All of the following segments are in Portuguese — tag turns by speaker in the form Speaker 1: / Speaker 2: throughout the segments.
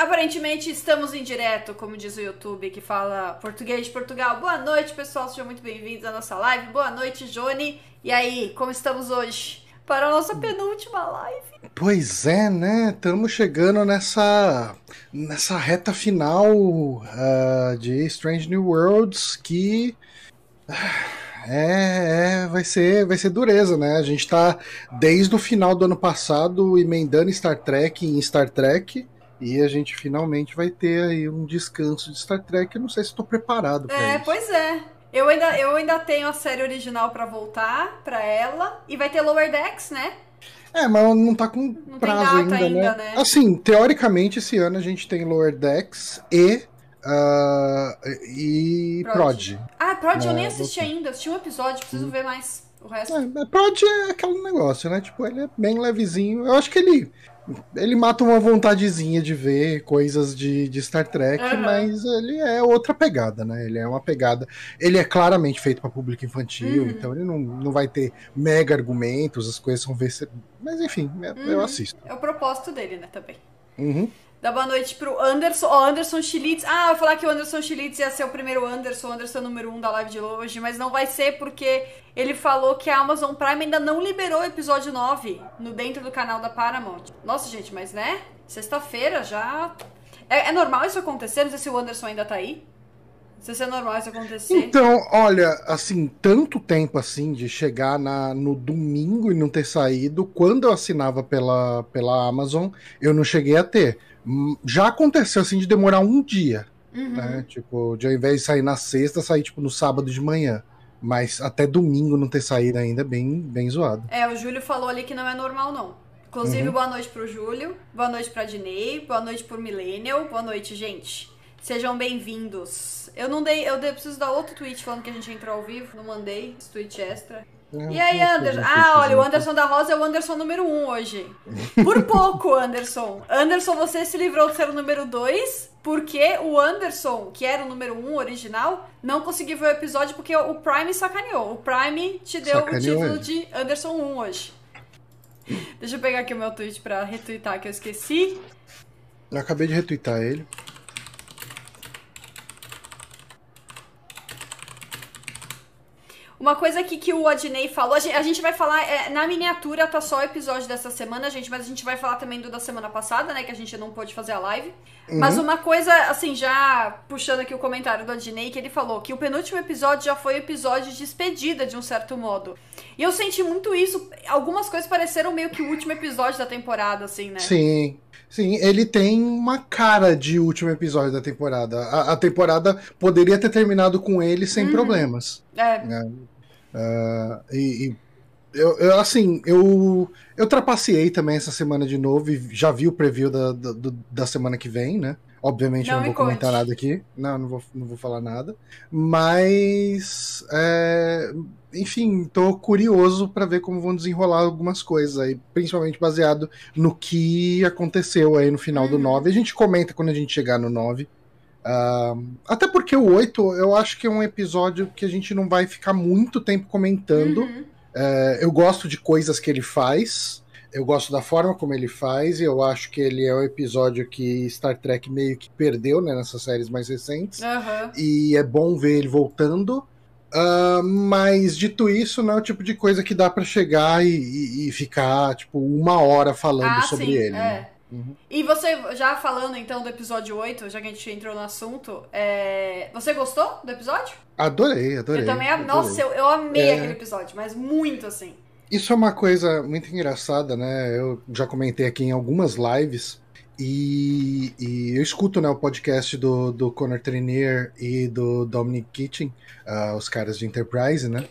Speaker 1: Aparentemente estamos em direto, como diz o YouTube, que fala português de Portugal. Boa noite, pessoal, sejam muito bem-vindos à nossa live. Boa noite, Johnny. E aí, como estamos hoje? Para a nossa penúltima live.
Speaker 2: Pois é, né? Estamos chegando nessa nessa reta final uh, de Strange New Worlds que é, é, vai ser vai ser dureza, né? A gente tá desde o final do ano passado emendando Star Trek em Star Trek. E a gente finalmente vai ter aí um descanso de Star Trek. Eu não sei se estou preparado para
Speaker 1: é,
Speaker 2: isso.
Speaker 1: Pois é. Eu ainda, eu ainda tenho a série original para voltar para ela. E vai ter Lower Decks, né?
Speaker 2: É, mas não tá com não prazo ainda, ainda né? né? Assim, teoricamente, esse ano a gente tem Lower Decks e. Uh, e Prod. Prod.
Speaker 1: Ah, Prod eu nem assisti ainda. assisti um episódio, preciso hum. ver mais o resto. É,
Speaker 2: Prod é aquele negócio, né? Tipo, ele é bem levezinho. Eu acho que ele ele mata uma vontadezinha de ver coisas de, de Star Trek, uhum. mas ele é outra pegada, né? Ele é uma pegada. Ele é claramente feito para público infantil, uhum. então ele não, não vai ter mega argumentos, as coisas são ver. Mas enfim, eu, uhum. eu assisto.
Speaker 1: É o propósito dele, né, também.
Speaker 2: Uhum.
Speaker 1: Dá boa noite pro Anderson. Ó, oh, Anderson Schilitz. Ah, eu ia falar que o Anderson Schilitz ia ser o primeiro Anderson, Anderson número um da live de hoje, mas não vai ser porque ele falou que a Amazon Prime ainda não liberou o episódio 9 no dentro do canal da Paramount. Nossa, gente, mas né? Sexta-feira já. É, é, normal isso acontecer? Não sei se o Anderson ainda tá aí. Se é normal isso acontecer.
Speaker 2: Então, olha, assim, tanto tempo assim de chegar na, no domingo e não ter saído, quando eu assinava pela, pela Amazon, eu não cheguei a ter. Já aconteceu assim de demorar um dia. Uhum. Né? Tipo, de ao invés de sair na sexta, sair tipo no sábado de manhã. Mas até domingo não ter saído ainda é bem, bem zoado.
Speaker 1: É, o Júlio falou ali que não é normal, não. Inclusive, uhum. boa noite pro Júlio, boa noite pra Dinei, boa noite pro Millennial, boa noite, gente. Sejam bem-vindos. Eu não dei, eu dei, preciso dar outro tweet falando que a gente entrou ao vivo, não mandei esse tweet extra. É, e aí, Anderson? Ah, olha, o Anderson da Rosa é o Anderson número 1 um hoje. Por pouco, Anderson. Anderson, você se livrou de ser o número 2, porque o Anderson, que era o número 1 um original, não conseguiu ver o episódio porque o Prime sacaneou. O Prime te deu sacaneou o título de Anderson 1 um hoje. Deixa eu pegar aqui o meu tweet pra retweetar que eu esqueci.
Speaker 2: Eu acabei de retweetar ele.
Speaker 1: Uma coisa aqui que o Adnei falou, a gente, a gente vai falar, é, na miniatura tá só o episódio dessa semana, gente, mas a gente vai falar também do da semana passada, né, que a gente não pôde fazer a live. Uhum. Mas uma coisa, assim, já puxando aqui o comentário do Adnei, que ele falou que o penúltimo episódio já foi episódio de despedida, de um certo modo. E eu senti muito isso, algumas coisas pareceram meio que o último episódio da temporada, assim, né?
Speaker 2: Sim. Sim, ele tem uma cara de último episódio da temporada. A, a temporada poderia ter terminado com ele sem uhum. problemas.
Speaker 1: É. é.
Speaker 2: Uh, e, e eu, eu, assim, eu, eu trapaceei também essa semana de novo e já vi o preview da, da, da semana que vem, né? Obviamente não, não vou comentar nada aqui. Não, não vou, não vou falar nada. Mas, é, enfim, tô curioso para ver como vão desenrolar algumas coisas aí, principalmente baseado no que aconteceu aí no final uhum. do 9. A gente comenta quando a gente chegar no 9. Uh, até porque o 8 eu acho que é um episódio que a gente não vai ficar muito tempo comentando. Uhum. Uh, eu gosto de coisas que ele faz, eu gosto da forma como ele faz, e eu acho que ele é um episódio que Star Trek meio que perdeu né, nessas séries mais recentes.
Speaker 1: Uhum.
Speaker 2: E é bom ver ele voltando. Uh, mas dito isso, não é o tipo de coisa que dá para chegar e, e, e, ficar tipo uma hora falando ah, sobre sim, ele. É. Né?
Speaker 1: Uhum. E você, já falando então do episódio 8, já que a gente entrou no assunto, é... você gostou do episódio?
Speaker 2: Adorei, adorei.
Speaker 1: Eu também,
Speaker 2: adorei.
Speaker 1: nossa, eu, eu amei é... aquele episódio, mas muito assim.
Speaker 2: Isso é uma coisa muito engraçada, né? Eu já comentei aqui em algumas lives. E, e eu escuto né, o podcast do, do Conor Trenier e do Dominic Kitchen, uh, os caras de Enterprise, né?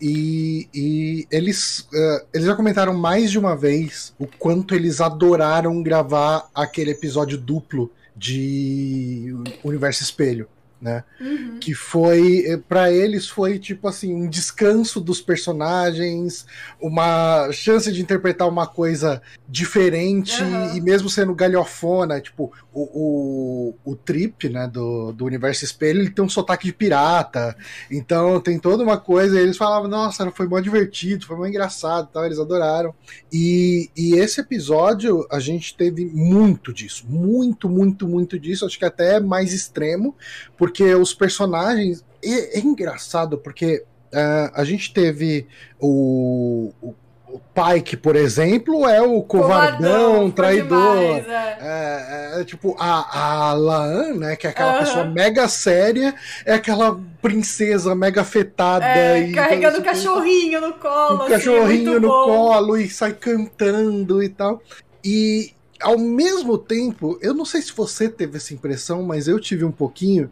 Speaker 2: E, e eles, uh, eles já comentaram mais de uma vez o quanto eles adoraram gravar aquele episódio duplo de Universo Espelho. Né? Uhum. Que foi, eh, para eles, foi tipo assim, um descanso dos personagens, uma chance de interpretar uma coisa diferente uhum. e mesmo sendo galhofona, tipo, o, o, o Trip, né, do, do Universo Espelho, ele tem um sotaque de pirata, então tem toda uma coisa, e eles falavam, nossa, foi mó divertido, foi mó engraçado, tal, eles adoraram. E, e esse episódio, a gente teve muito disso, muito, muito, muito disso, acho que até mais extremo, porque porque os personagens. É, é engraçado, porque uh, a gente teve o, o o Pike, por exemplo, é o covardão, traidor. Demais, é. É, é, é, tipo, a, a Laan, né, que é aquela pessoa mega séria, é aquela princesa mega afetada. É,
Speaker 1: e, carregando o cachorrinho no colo.
Speaker 2: O assim, cachorrinho no bom. colo e sai cantando e tal. E ao mesmo tempo, eu não sei se você teve essa impressão, mas eu tive um pouquinho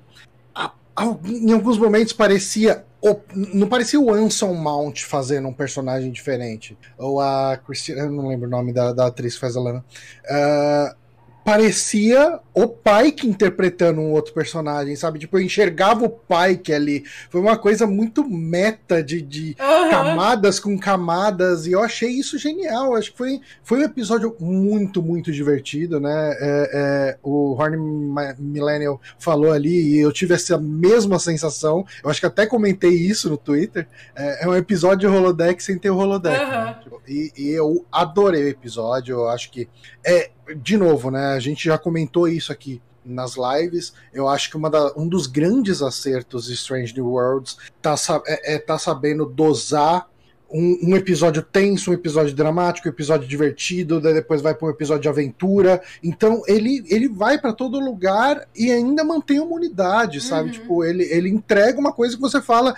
Speaker 2: em alguns momentos parecia não parecia o Anson Mount fazendo um personagem diferente. Ou a Christina, eu não lembro o nome da, da atriz que faz a Lana. Uh, parecia o Pike interpretando um outro personagem, sabe? Tipo, eu enxergava o Pike ali. Foi uma coisa muito meta de, de uhum. camadas com camadas, e eu achei isso genial. Acho que foi, foi um episódio muito, muito divertido, né? É, é, o Horn Millennial falou ali, e eu tive essa mesma sensação. Eu acho que até comentei isso no Twitter. É, é um episódio de Holodeck sem ter o Holodeck. Uhum. Né? E, e eu adorei o episódio. Eu acho que é de novo, né? A gente já comentou isso aqui nas lives. Eu acho que da, um dos grandes acertos de Strange New Worlds tá, é, é tá sabendo dosar um, um, episódio tenso, um episódio dramático, um episódio divertido, daí depois vai para um episódio de aventura. Então ele, ele vai para todo lugar e ainda mantém uma unidade, sabe? Uhum. Tipo, ele, ele entrega uma coisa que você fala.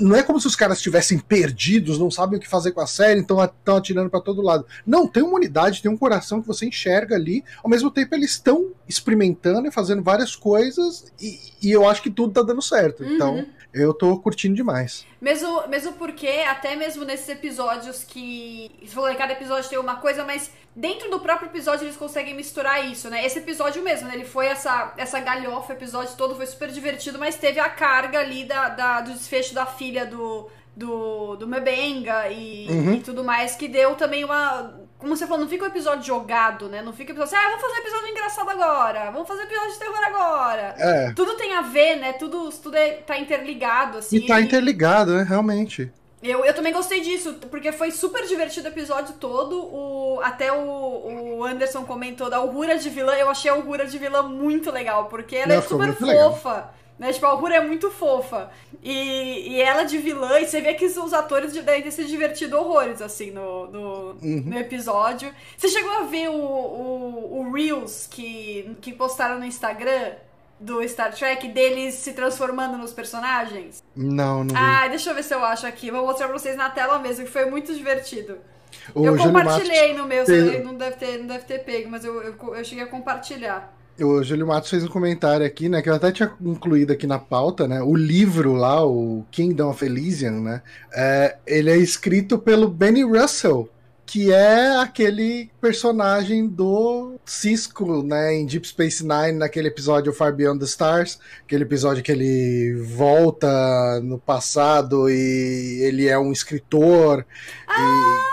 Speaker 2: Não é como se os caras estivessem perdidos, não sabem o que fazer com a série, então estão atirando para todo lado. Não, tem uma unidade, tem um coração que você enxerga ali. Ao mesmo tempo, eles estão experimentando e fazendo várias coisas, e, e eu acho que tudo tá dando certo. Uhum. Eu tô curtindo demais.
Speaker 1: Mesmo, mesmo porque, até mesmo nesses episódios que. Você falou que cada episódio tem uma coisa, mas dentro do próprio episódio eles conseguem misturar isso, né? Esse episódio mesmo, né? Ele foi essa, essa galhofa, o episódio todo foi super divertido, mas teve a carga ali da, da do desfecho da filha do, do, do Mebenga e, uhum. e tudo mais, que deu também uma como você falou, não fica um episódio jogado, né? Não fica um episódio assim, ah, vamos fazer um episódio engraçado agora, vamos fazer um episódio de terror agora. É. Tudo tem a ver, né? Tudo, tudo é, tá interligado, assim.
Speaker 2: E tá interligado, né? Realmente.
Speaker 1: Eu, eu também gostei disso, porque foi super divertido o episódio todo. O, até o, o Anderson comentou da Aurora de vilã. Eu achei a Aurora de vilã muito legal, porque ela Não, é super fofa. Legal. Né? Tipo, a Uhura é muito fofa. E, e ela de vilã, e você vê que os atores devem ter se divertido horrores, assim, no, no, uhum. no episódio. Você chegou a ver o, o, o Reels que, que postaram no Instagram? do Star Trek deles se transformando nos personagens?
Speaker 2: Não, não.
Speaker 1: Ah, deixa eu ver se eu acho aqui. Vou mostrar pra vocês na tela mesmo, que foi muito divertido. O eu compartilhei no meu, não deve ter, não deve ter pego, mas eu, eu, eu cheguei a compartilhar.
Speaker 2: O Júlio Matos fez um comentário aqui, né? Que eu até tinha incluído aqui na pauta, né? O livro lá, o Kingdom of Elysium, né? É, ele é escrito pelo Benny Russell, que é aquele personagem do Cisco, né? Em Deep Space Nine, naquele episódio Far Beyond the Stars, aquele episódio que ele volta no passado e ele é um escritor.
Speaker 1: Ah!
Speaker 2: E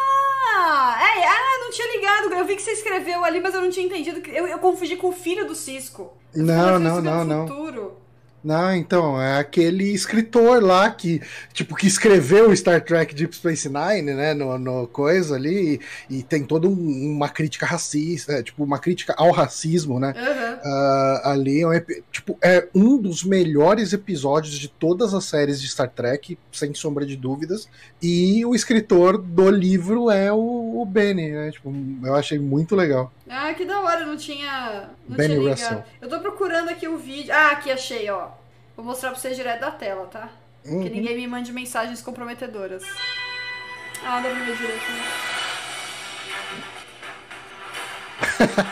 Speaker 1: não tinha ligado. Eu vi que você escreveu ali, mas eu não tinha entendido. Eu, eu confundi com o filho do Cisco.
Speaker 2: Não, não, não, não. Futuro. Não, então, é aquele escritor lá que, tipo, que escreveu Star Trek Deep Space Nine, né, no, no coisa ali, e, e tem toda um, uma crítica racista, é, tipo, uma crítica ao racismo, né, uhum. uh, ali, é um, tipo, é um dos melhores episódios de todas as séries de Star Trek, sem sombra de dúvidas, e o escritor do livro é o, o Benny, né, tipo, eu achei muito legal.
Speaker 1: Ah, que da hora, não tinha. Não Benny tinha ligado. Russell. Eu tô procurando aqui o vídeo. Ah, aqui achei, ó. Vou mostrar pra vocês direto da tela, tá? Uhum. Que ninguém me mande mensagens comprometedoras. Ah, dá pra ver direito.
Speaker 2: Né?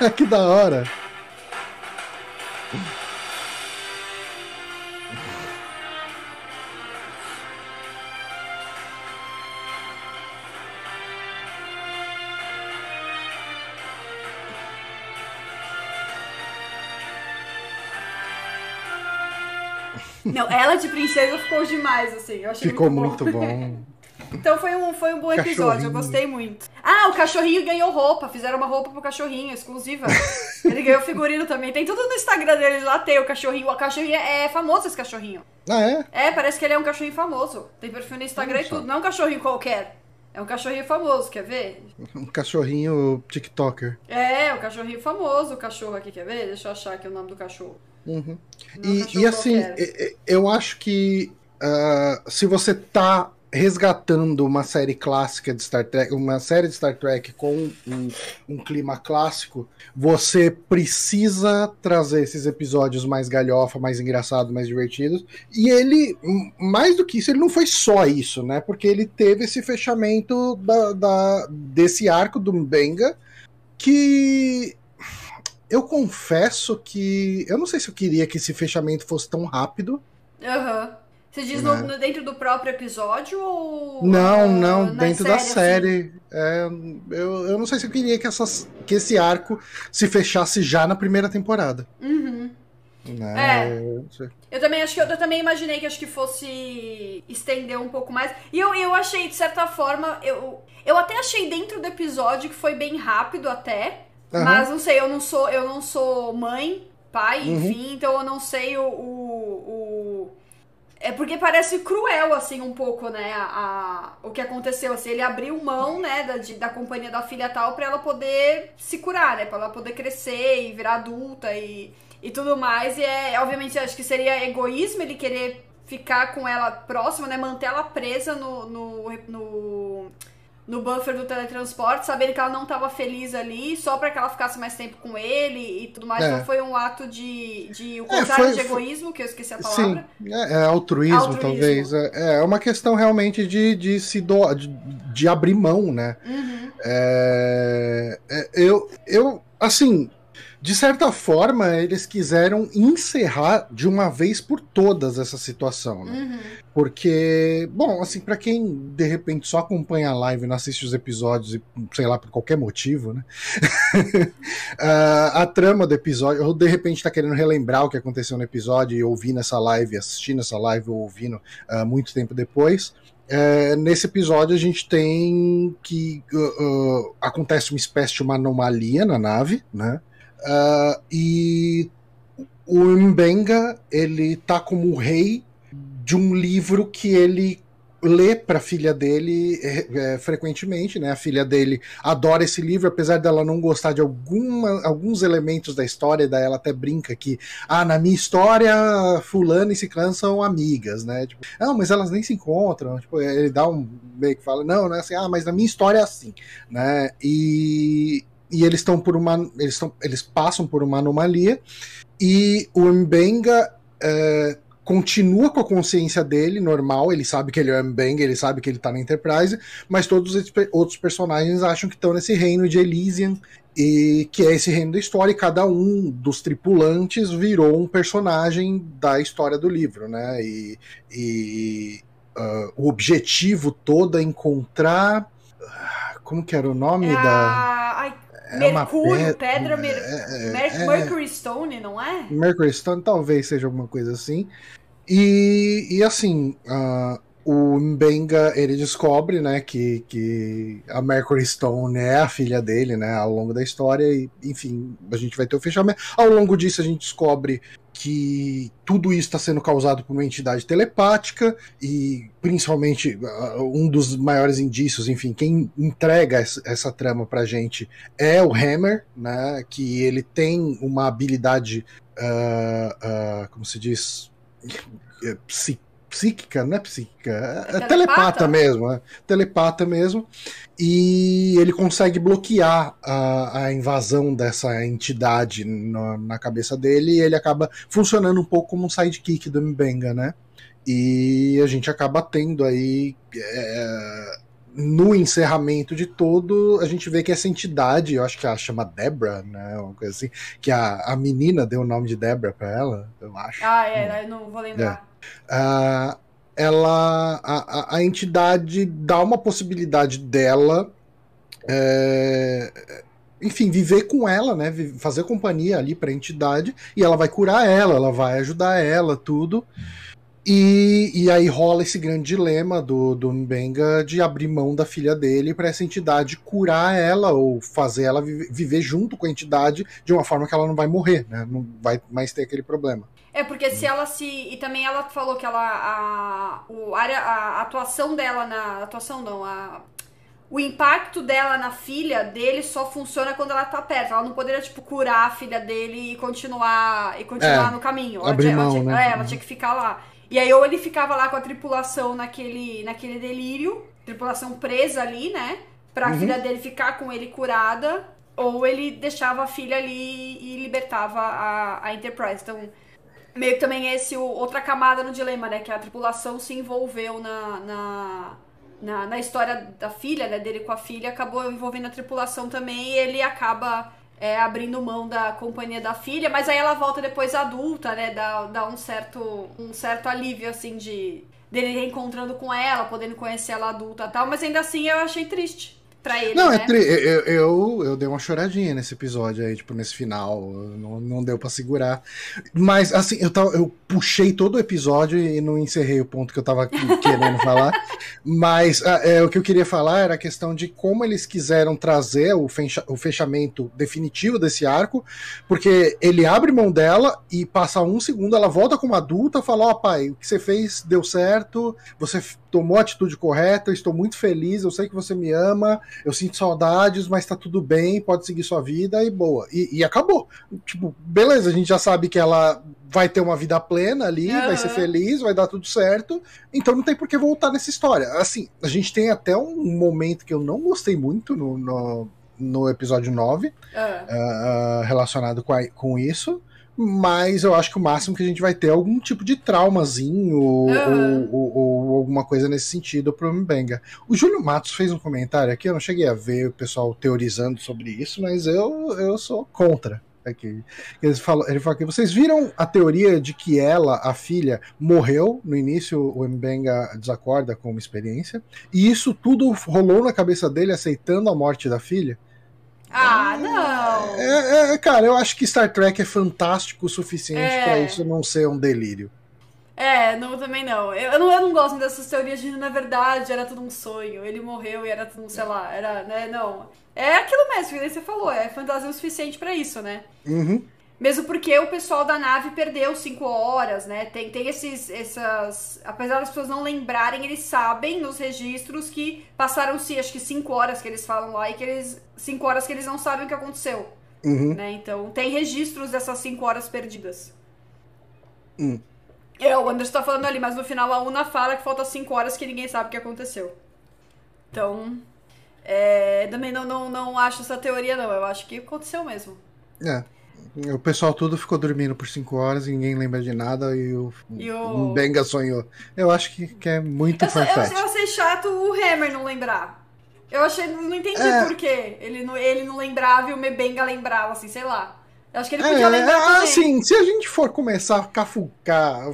Speaker 2: que da hora!
Speaker 1: Não, ela de princesa ficou demais, assim. Eu achei
Speaker 2: ficou
Speaker 1: muito
Speaker 2: bom. Muito bom.
Speaker 1: Então foi um, foi um bom episódio, eu gostei muito. Ah, o cachorrinho ganhou roupa, fizeram uma roupa pro cachorrinho, exclusiva. Ele ganhou figurino também. Tem tudo no Instagram dele, lá tem o cachorrinho. O cachorrinho é famoso esse cachorrinho.
Speaker 2: Ah, é?
Speaker 1: É, parece que ele é um cachorrinho famoso. Tem perfil no Instagram Nossa. e tudo. Não é um cachorrinho qualquer. É um cachorrinho famoso, quer ver?
Speaker 2: Um cachorrinho TikToker.
Speaker 1: É, um cachorrinho famoso, o cachorro aqui, quer ver? Deixa eu achar aqui o nome do cachorro.
Speaker 2: Uhum. E, e, assim, eu acho que uh, se você tá resgatando uma série clássica de Star Trek, uma série de Star Trek com um, um, clima clássico, você precisa trazer esses episódios mais galhofa, mais engraçados, mais divertidos. E ele, mais do que isso, ele não foi só isso, né? Porque ele teve esse fechamento da, da desse arco do Mbenga que eu confesso que eu não sei se eu queria que esse fechamento fosse tão rápido.
Speaker 1: Aham. Uhum. Você diz né? no, dentro do próprio episódio ou.
Speaker 2: Não, não, dentro série, da série. Assim? É, eu, eu não sei se eu queria que, essas, que esse arco se fechasse já na primeira temporada.
Speaker 1: Uhum. Né? É. Eu também acho que eu, eu, também imaginei que acho que fosse estender um pouco mais. E eu, eu achei, de certa forma, eu, eu até achei dentro do episódio que foi bem rápido até. Uhum. Mas não sei, eu não sou, eu não sou mãe, pai, uhum. enfim, então eu não sei o, o, o é porque parece cruel, assim, um pouco, né, a, a, o que aconteceu, assim, ele abriu mão, né, da, de, da companhia da filha tal pra ela poder se curar, né, pra ela poder crescer e virar adulta e, e tudo mais, e é, obviamente, acho que seria egoísmo ele querer ficar com ela próxima, né, manter ela presa no, no, no no buffer do teletransporte, sabendo que ela não estava feliz ali, só para que ela ficasse mais tempo com ele e tudo mais. É. Então foi um ato de, de o é, contrário é, foi, de egoísmo, que eu esqueci a palavra.
Speaker 2: Sim, é, é altruísmo, altruísmo, talvez. É, é uma questão realmente de, de se do, de, de abrir mão, né?
Speaker 1: Uhum.
Speaker 2: É, é, eu, eu, assim, de certa forma, eles quiseram encerrar de uma vez por todas essa situação, né?
Speaker 1: Uhum.
Speaker 2: Porque, bom, assim, para quem de repente só acompanha a live e não assiste os episódios, e, sei lá, por qualquer motivo, né? a, a trama do episódio, ou de repente tá querendo relembrar o que aconteceu no episódio e ouvir nessa live, assistindo essa live ou ouvindo uh, muito tempo depois. É, nesse episódio a gente tem que uh, uh, acontece uma espécie de uma anomalia na nave, né? Uh, e o Mbenga, ele tá como rei de um livro que ele lê para a filha dele é, frequentemente, né? A filha dele adora esse livro, apesar dela não gostar de alguma, alguns elementos da história, daí ela até brinca que, ah, na minha história, fulano e ciclano são amigas, né? Tipo, não, mas elas nem se encontram. Tipo, ele dá um meio que fala, não, não é assim, ah, mas na minha história é assim, né? E e eles estão por uma eles, estão, eles passam por uma anomalia. E o Mbenga é, continua com a consciência dele normal, ele sabe que ele é o Mbenga, ele sabe que ele tá na Enterprise, mas todos os outros personagens acham que estão nesse reino de Elysian e que é esse reino da história. E cada um dos tripulantes virou um personagem da história do livro, né? E, e uh, o objetivo todo é encontrar como que era o nome
Speaker 1: é
Speaker 2: da
Speaker 1: Ai, é Mercúrio, pedra, mer é, Mer é, Mercury Stone, não é?
Speaker 2: Mercury Stone talvez seja alguma coisa assim. E, e assim, uh, o Mbenga ele descobre, né, que, que a Mercury Stone é a filha dele, né, ao longo da história e, enfim, a gente vai ter o fechamento. Ao longo disso a gente descobre que tudo isso está sendo causado por uma entidade telepática e principalmente uh, um dos maiores indícios, enfim, quem entrega essa, trama pra gente é o Hammer, né, que ele tem uma habilidade, uh, uh, como se diz, psíquica, não é psíquica, é, é telepata. telepata mesmo, é telepata mesmo, e ele consegue bloquear a, a invasão dessa entidade no, na cabeça dele e ele acaba funcionando um pouco como um sidekick do Mbenga, né? E a gente acaba tendo aí. É, no encerramento de todo, a gente vê que essa entidade, eu acho que ela chama Debra, né? Uma coisa assim, que a, a menina deu o nome de Debra pra ela, eu acho.
Speaker 1: Ah, é, eu não vou lembrar.
Speaker 2: É. Uh, ela a, a, entidade dá uma possibilidade dela é, enfim, viver com ela, né? Fazer companhia ali para a entidade e ela vai curar ela, ela vai ajudar ela, tudo. E, e aí rola esse grande dilema do, do Mbenga de abrir mão da filha dele para essa entidade curar ela ou fazer ela viver junto com a entidade de uma forma que ela não vai morrer, né? Não vai mais ter aquele problema.
Speaker 1: É, porque se ela se. E também ela falou que ela. A, o, área, a atuação dela na. Atuação não, a o impacto dela na filha dele só funciona quando ela tá perto. Ela não poderia, tipo, curar a filha dele e continuar, e continuar é, no caminho. Ela,
Speaker 2: tinha, mão, ela,
Speaker 1: tinha,
Speaker 2: né?
Speaker 1: é, ela tinha que ficar lá. E aí, ou ele ficava lá com a tripulação naquele, naquele delírio, tripulação presa ali, né? Pra uhum. filha dele ficar com ele curada, ou ele deixava a filha ali e libertava a, a Enterprise. Então, meio que também esse outra camada no dilema, né? Que a tripulação se envolveu na, na na, na história da filha, né, dele com a filha, acabou envolvendo a tripulação também e ele acaba é, abrindo mão da companhia da filha, mas aí ela volta depois adulta, né, dá, dá um, certo, um certo alívio, assim, de dele reencontrando com ela, podendo conhecer ela adulta e tal, mas ainda assim eu achei triste pra ele.
Speaker 2: Não,
Speaker 1: é
Speaker 2: né? é tri... eu, eu, eu dei uma choradinha nesse episódio aí, tipo, nesse final. Não, não deu para segurar. Mas, assim, eu, tava, eu puxei todo o episódio e não encerrei o ponto que eu tava querendo falar. Mas ah, é, o que eu queria falar era a questão de como eles quiseram trazer o, fecha... o fechamento definitivo desse arco, porque ele abre mão dela e passa um segundo, ela volta como adulta, fala: Ó, oh, pai, o que você fez deu certo, você tomou a atitude correta, estou muito feliz, eu sei que você me ama, eu sinto saudades, mas tá tudo bem, pode seguir sua vida e boa. E, e acabou. Tipo, beleza, a gente já sabe que ela vai ter uma vida plena ali, uhum. vai ser feliz, vai dar tudo certo, então não tem por que voltar nessa história. Assim, a gente tem até um momento que eu não gostei muito no, no, no episódio 9, uhum. uh, relacionado com, a, com isso mas eu acho que o máximo que a gente vai ter é algum tipo de traumazinho uhum. ou, ou, ou, alguma coisa nesse sentido pro Mbenga. O Júlio Matos fez um comentário aqui, eu não cheguei a ver o pessoal teorizando sobre isso, mas eu, eu sou contra. Aqui. Ele falou, ele que vocês viram a teoria de que ela, a filha, morreu no início, o Mbenga desacorda com uma experiência, e isso tudo rolou na cabeça dele aceitando a morte da filha?
Speaker 1: Ah, não!
Speaker 2: É, é, cara, eu acho que Star Trek é fantástico o suficiente é. para isso não ser um delírio.
Speaker 1: É, não, também não. Eu, eu não. eu não gosto dessas teorias de na verdade era tudo um sonho. Ele morreu e era tudo, sei lá, era, né? Não. É aquilo mesmo que você falou, é fantasia o suficiente para isso, né?
Speaker 2: Uhum.
Speaker 1: Mesmo porque o pessoal da nave perdeu cinco horas, né? Tem, tem esses. Essas. Apesar das pessoas não lembrarem, eles sabem nos registros que passaram-se, acho que cinco horas que eles falam lá, e que eles. Cinco horas que eles não sabem o que aconteceu.
Speaker 2: Uhum.
Speaker 1: Né? Então, tem registros dessas cinco horas perdidas.
Speaker 2: Hum.
Speaker 1: É, o Anderson tá falando ali, mas no final a Una fala que falta cinco horas que ninguém sabe o que aconteceu. Então. É, também não, não, não acho essa teoria, não. Eu acho que aconteceu mesmo.
Speaker 2: É. O pessoal tudo ficou dormindo por 5 horas ninguém lembra de nada e o,
Speaker 1: e o...
Speaker 2: Benga sonhou. Eu acho que, que é muito eu,
Speaker 1: eu, eu achei chato o Hammer não lembrar. Eu achei, não entendi é... por quê. Ele não, ele não lembrava e o Mebenga lembrava, assim, sei lá. Eu acho que ele podia é, lembrar.
Speaker 2: Assim, se a gente for começar a cafucar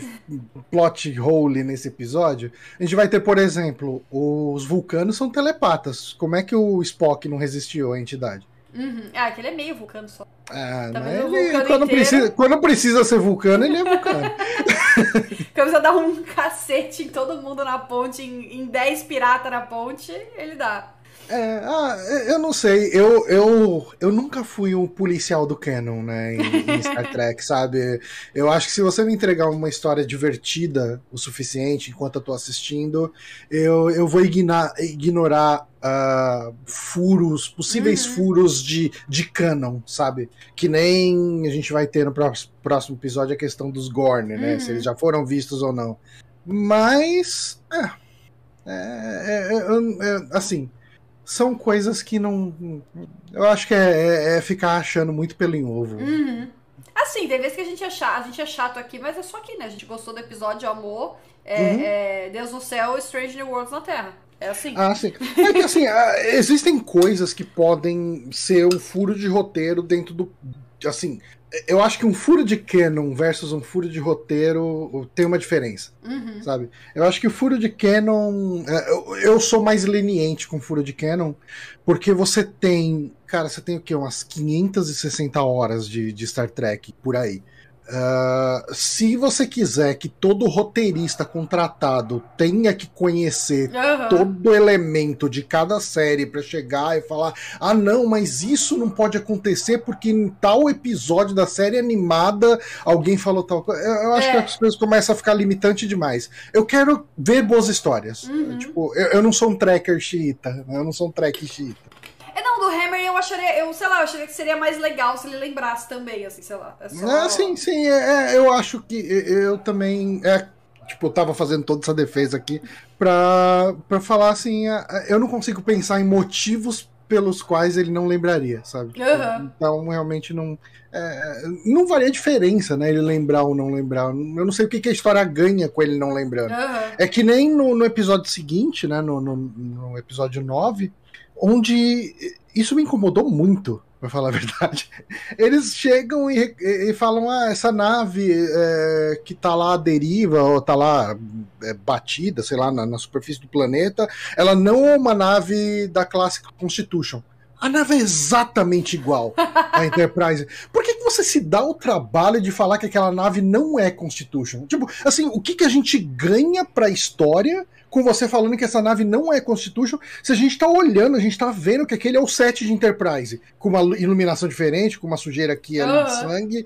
Speaker 2: plot hole nesse episódio, a gente vai ter, por exemplo, os vulcanos são telepatas. Como é que o Spock não resistiu à entidade?
Speaker 1: Uhum. Ah, aquele é meio vulcano só.
Speaker 2: Ah, tá mas ele, quando, precisa, quando precisa ser vulcano, ele é vulcano.
Speaker 1: quando precisa dar um cacete em todo mundo na ponte, em, em 10 piratas na ponte, ele dá.
Speaker 2: É, ah, eu não sei, eu, eu, eu nunca fui um policial do canon, né, em, em Star Trek, sabe? Eu acho que se você me entregar uma história divertida o suficiente enquanto eu tô assistindo, eu, eu vou ignorar, ignorar uh, furos, possíveis uhum. furos de, de canon, sabe? Que nem a gente vai ter no próximo episódio a questão dos Gorn, né? Uhum. Se eles já foram vistos ou não. Mas, é, é, é, é assim são coisas que não. Eu acho que é, é, é ficar achando muito pelo em ovo.
Speaker 1: Uhum. Assim, tem vezes que a gente é chato, a gente é chato aqui, mas é só aqui, né? A gente gostou do episódio, amor. É, uhum. é Deus no céu, Strange New Worlds na Terra. É assim.
Speaker 2: Ah, sim. É que assim, existem coisas que podem ser um furo de roteiro dentro do. Assim, eu acho que um furo de canon versus um furo de roteiro tem uma diferença,
Speaker 1: uhum.
Speaker 2: sabe? Eu acho que o furo de canon, é, eu sou mais leniente com furo de canon, porque você tem, cara, você tem o quê? Umas 560 horas de, de Star Trek por aí. Uh, se você quiser que todo roteirista contratado tenha que conhecer uhum. todo elemento de cada série para chegar e falar: ah, não, mas isso não pode acontecer porque em tal episódio da série animada alguém falou tal coisa. Eu acho é. que as coisas começam a ficar limitante demais. Eu quero ver boas histórias. Uhum. Tipo, eu, eu, não sou um tracker xiita, né? eu não sou um track xiita.
Speaker 1: Hammer eu acharia, eu sei lá, eu acharia que seria mais legal se ele lembrasse também, assim, sei lá. É, só...
Speaker 2: é sim, sim, é, é, eu acho que eu também. É, tipo, eu tava fazendo toda essa defesa aqui pra, pra falar assim, é, eu não consigo pensar em motivos pelos quais ele não lembraria, sabe? Uhum. Então, realmente não. É, não varia a diferença, né? Ele lembrar ou não lembrar. Eu não sei o que, que a história ganha com ele não lembrando. Uhum. É que nem no, no episódio seguinte, né? No, no, no episódio 9 onde isso me incomodou muito, para falar a verdade. Eles chegam e, e falam: ah, essa nave é, que tá lá à deriva, ou tá lá é, batida, sei lá, na, na, superfície do planeta, ela não é uma nave da classe Constitution. A nave é exatamente igual à Enterprise. Por que, que você se dá o trabalho de falar que aquela nave não é Constitution? Tipo, assim, o que, que a gente ganha pra história com você falando que essa nave não é Constitution, se a gente tá olhando, a gente tá vendo que aquele é o set de Enterprise, com uma iluminação diferente, com uma sujeira aqui ali uhum. de sangue.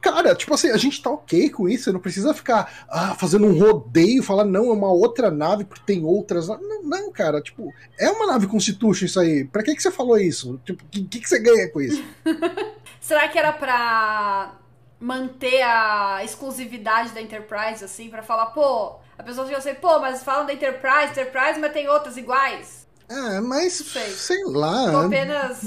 Speaker 2: Cara, tipo assim, a gente tá ok com isso, você não precisa ficar ah, fazendo um rodeio, falar, não, é uma outra nave porque tem outras. Não, não cara, tipo, é uma nave Constitution isso aí. Pra que, que você falou isso? Tipo, o que, que você ganha com isso?
Speaker 1: Será que era pra manter a exclusividade da Enterprise, assim, para falar, pô, a pessoa fica assim, pô, mas falam da Enterprise, Enterprise, mas tem outras iguais.
Speaker 2: É, mas sei, sei lá. Tô
Speaker 1: apenas.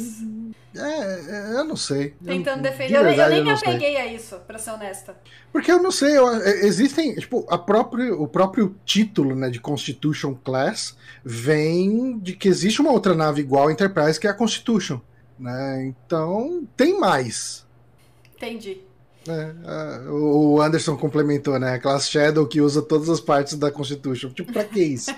Speaker 2: É, é, eu não sei.
Speaker 1: Tentando defender. De verdade, eu, nem, eu nem me apeguei sei. a isso, pra ser honesta.
Speaker 2: Porque eu não sei, eu, é, existem. Tipo, a próprio, o próprio título né, de Constitution Class vem de que existe uma outra nave igual à Enterprise, que é a Constitution. Né? Então, tem mais.
Speaker 1: Entendi.
Speaker 2: É, o Anderson complementou, né? A classe Shadow que usa todas as partes da Constitution. Tipo, pra que isso?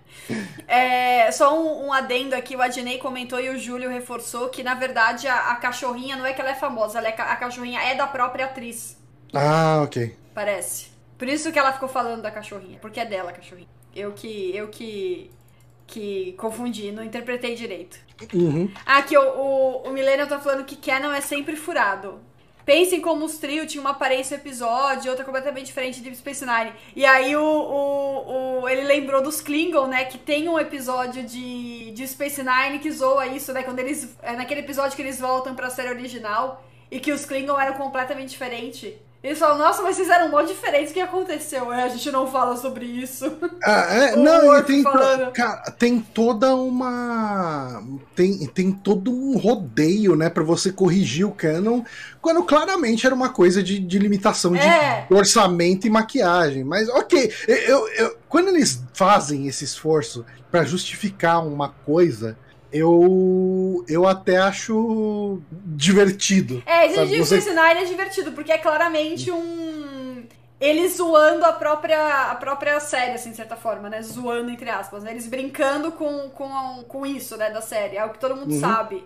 Speaker 1: é, só um, um, adendo aqui, o Adnei comentou e o Júlio reforçou que, na verdade, a, a cachorrinha não é que ela é famosa, ela é, a cachorrinha é da própria atriz.
Speaker 2: Ah, ok.
Speaker 1: Parece. Por isso que ela ficou falando da cachorrinha, porque é dela a cachorrinha. Eu que. Eu que. Que confundi, não interpretei direito.
Speaker 2: Uhum.
Speaker 1: Aqui, o, o, o Millennium tá falando que Canon é sempre furado. Pensem como os trio tinham uma aparência episódio, outra completamente diferente de Space Nine. E aí o, o, o, ele lembrou dos Klingon, né? Que tem um episódio de, de Space Nine que zoa isso, né? Quando eles. É naquele episódio que eles voltam pra série original e que os Klingon eram completamente diferentes. Eles falam, nossa, mas vocês eram mó diferentes, o que aconteceu? É, a gente não fala sobre isso.
Speaker 2: Ah, é, não, e tem, cara, tem toda uma. Tem, tem todo um rodeio, né, pra você corrigir o canon, quando claramente era uma coisa de, de limitação é. de orçamento e maquiagem. Mas, ok, eu, eu, quando eles fazem esse esforço para justificar uma coisa eu, eu até acho divertido.
Speaker 1: É, esse de Você... é divertido, porque é claramente um. Eles zoando a própria, a própria série, assim, de certa forma, né? Zoando, entre aspas, né? Eles brincando com, com, com isso, né, da série. É o que todo mundo uhum. sabe.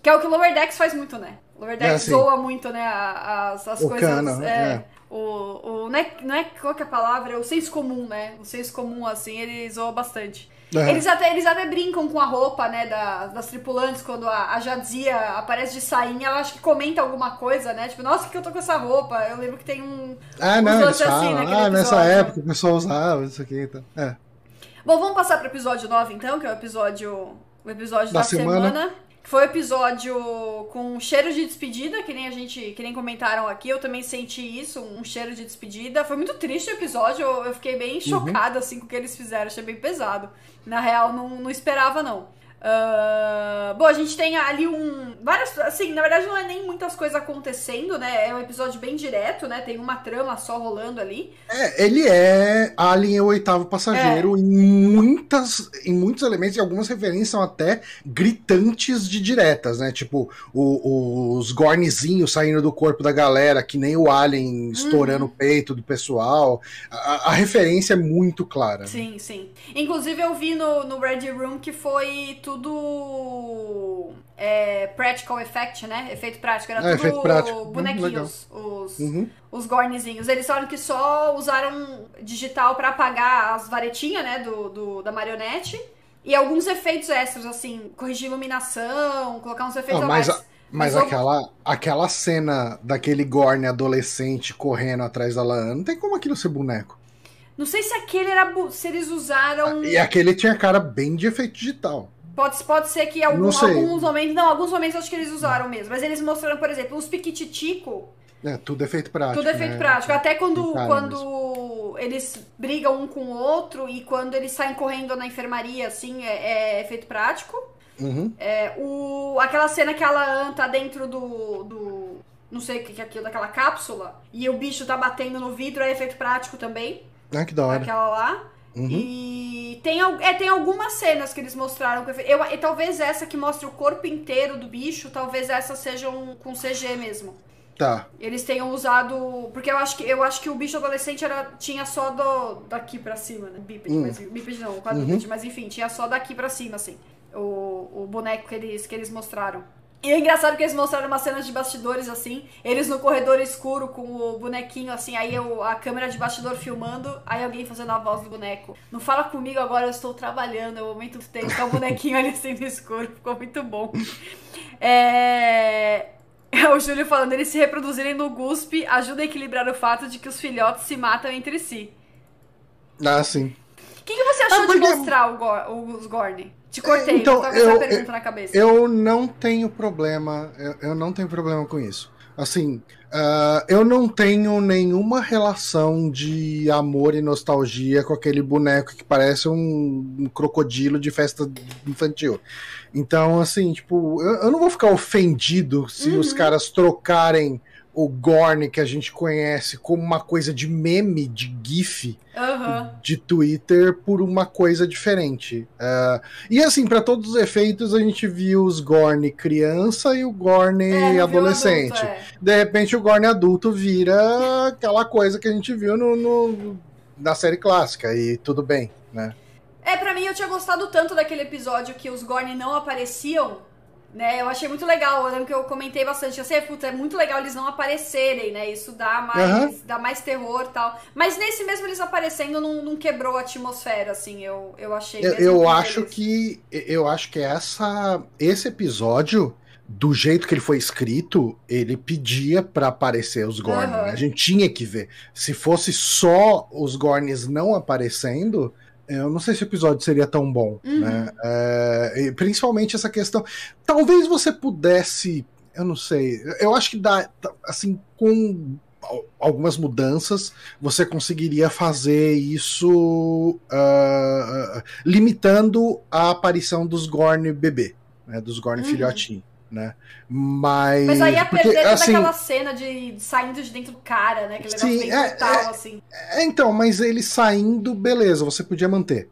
Speaker 1: Que é o que o Lower Decks faz muito, né? O Lower Decks é, zoa muito, né? As, as o coisas. Cana, é, é. O, o, não, é, não é qual que é a palavra? É o senso comum, né? O senso comum, assim, ele zoa bastante. Uhum. Eles, até, eles até brincam com a roupa, né, da, das tripulantes, quando a, a Jadzia aparece de sainha, ela acho que comenta alguma coisa, né? Tipo, nossa, que eu tô com essa roupa? Eu lembro que tem um.
Speaker 2: Ah, não, eles assim, Ah, nessa época o pessoal usava isso aqui, então. É.
Speaker 1: Bom, vamos passar pro episódio 9, então, que é o episódio. O episódio da, da semana. semana. Foi um episódio com cheiro de despedida, que nem a gente, que nem comentaram aqui. Eu também senti isso, um cheiro de despedida. Foi muito triste o episódio, eu, fiquei bem uhum. chocada assim com o que eles fizeram, achei bem pesado. Na real, não, não esperava não. Uh, bom, a gente tem ali um. Várias. Assim, na verdade, não é nem muitas coisas acontecendo, né? É um episódio bem direto, né? Tem uma trama só rolando ali.
Speaker 2: É, ele é Alien é o oitavo passageiro é. em muitas. Em muitos elementos, e algumas referências são até gritantes de diretas, né? Tipo, o, os gornezinhos saindo do corpo da galera, que nem o Alien estourando uhum. o peito do pessoal. A, a, referência é muito clara.
Speaker 1: Sim, sim. Inclusive, eu vi no, no Red Room que foi. Tu tudo é, practical effect, né? Efeito prático. Era
Speaker 2: é,
Speaker 1: tudo
Speaker 2: prático. Hum,
Speaker 1: bonequinhos, os, uhum. os gornezinhos. Eles falaram que só usaram digital para apagar as varetinhas, né? Do, do, da marionete. E alguns efeitos extras, assim, corrigir iluminação, colocar uns efeitos
Speaker 2: ah, mas, a, mas, mas aquela, aquela cena daquele Gorne adolescente correndo atrás da Lana, não tem como aquilo ser boneco.
Speaker 1: Não sei se aquele era. Se eles usaram.
Speaker 2: E aquele tinha cara bem de efeito digital.
Speaker 1: Pode, pode ser que algum, alguns momentos. Não, alguns momentos acho que eles usaram mesmo. Mas eles mostraram, por exemplo, os piquititico.
Speaker 2: É, tudo é feito prático.
Speaker 1: Tudo é feito né? prático. Até quando, quando eles brigam um com o outro e quando eles saem correndo na enfermaria, assim, é, é feito prático.
Speaker 2: Uhum.
Speaker 1: É, o, aquela cena que ela tá dentro do. do não sei o que é aquilo, daquela cápsula, e o bicho tá batendo no vidro, é efeito prático também.
Speaker 2: Ah, que da hora.
Speaker 1: Aquela lá. Uhum. E tem, é, tem algumas cenas que eles mostraram. Eu, e talvez essa que mostre o corpo inteiro do bicho, talvez essa seja um, com CG mesmo.
Speaker 2: Tá.
Speaker 1: Eles tenham usado. Porque eu acho que, eu acho que o bicho adolescente era, tinha só do, daqui pra cima, né? Bípede, hum. mas, bípede não, quadrúpede, uhum. mas enfim, tinha só daqui pra cima, assim. O, o boneco que eles, que eles mostraram. E é engraçado que eles mostraram umas cenas de bastidores assim, eles no corredor escuro com o bonequinho assim, aí eu, a câmera de bastidor filmando, aí alguém fazendo a voz do boneco. Não fala comigo agora, eu estou trabalhando, é o momento que tem, tá o bonequinho ali assim no escuro, ficou muito bom. É... O Júlio falando, eles se reproduzirem no guspe ajuda a equilibrar o fato de que os filhotes se matam entre si.
Speaker 2: Ah, sim.
Speaker 1: O que, que você achou ah, porque... de mostrar o os Gorn? Te cortei, então, eu, essa pergunta eu, na cabeça.
Speaker 2: Eu não tenho problema, eu, eu não tenho problema com isso. Assim, uh, eu não tenho nenhuma relação de amor e nostalgia com aquele boneco que parece um, um crocodilo de festa infantil. Então, assim, tipo, eu, eu não vou ficar ofendido se uhum. os caras trocarem o Gorn que a gente conhece como uma coisa de meme, de GIF
Speaker 1: uhum.
Speaker 2: de Twitter por uma coisa diferente. Uh, e assim, para todos os efeitos, a gente viu os Gorn criança e o Gorn é, adolescente. Adulto, é. De repente, o Gorn adulto vira aquela coisa que a gente viu no, no, na série clássica, e tudo bem, né?
Speaker 1: É, pra mim eu tinha gostado tanto daquele episódio que os Gorn não apareciam né, eu achei muito legal, eu lembro que eu comentei bastante, eu sei, puta, é muito legal eles não aparecerem, né? Isso dá mais, uhum. dá mais terror tal. Mas nesse mesmo eles aparecendo não, não quebrou a atmosfera, assim, eu, eu achei.
Speaker 2: Eu, eu acho eles... que eu acho que essa esse episódio do jeito que ele foi escrito, ele pedia para aparecer os Gorn. Uhum. A gente tinha que ver. Se fosse só os Gorns não aparecendo, eu não sei se o episódio seria tão bom, uhum. né? É, principalmente essa questão. Talvez você pudesse, eu não sei. Eu acho que dá, assim, com algumas mudanças, você conseguiria fazer isso uh, limitando a aparição dos Gorn bebê, né? Dos Gorn uhum. filhotinho né? Mas.
Speaker 1: Mas aí ia porque, perder toda assim, aquela cena de saindo de dentro do cara, né? Aquele sim, negócio é, brutal, é, assim.
Speaker 2: É, então, mas ele saindo, beleza, você podia manter.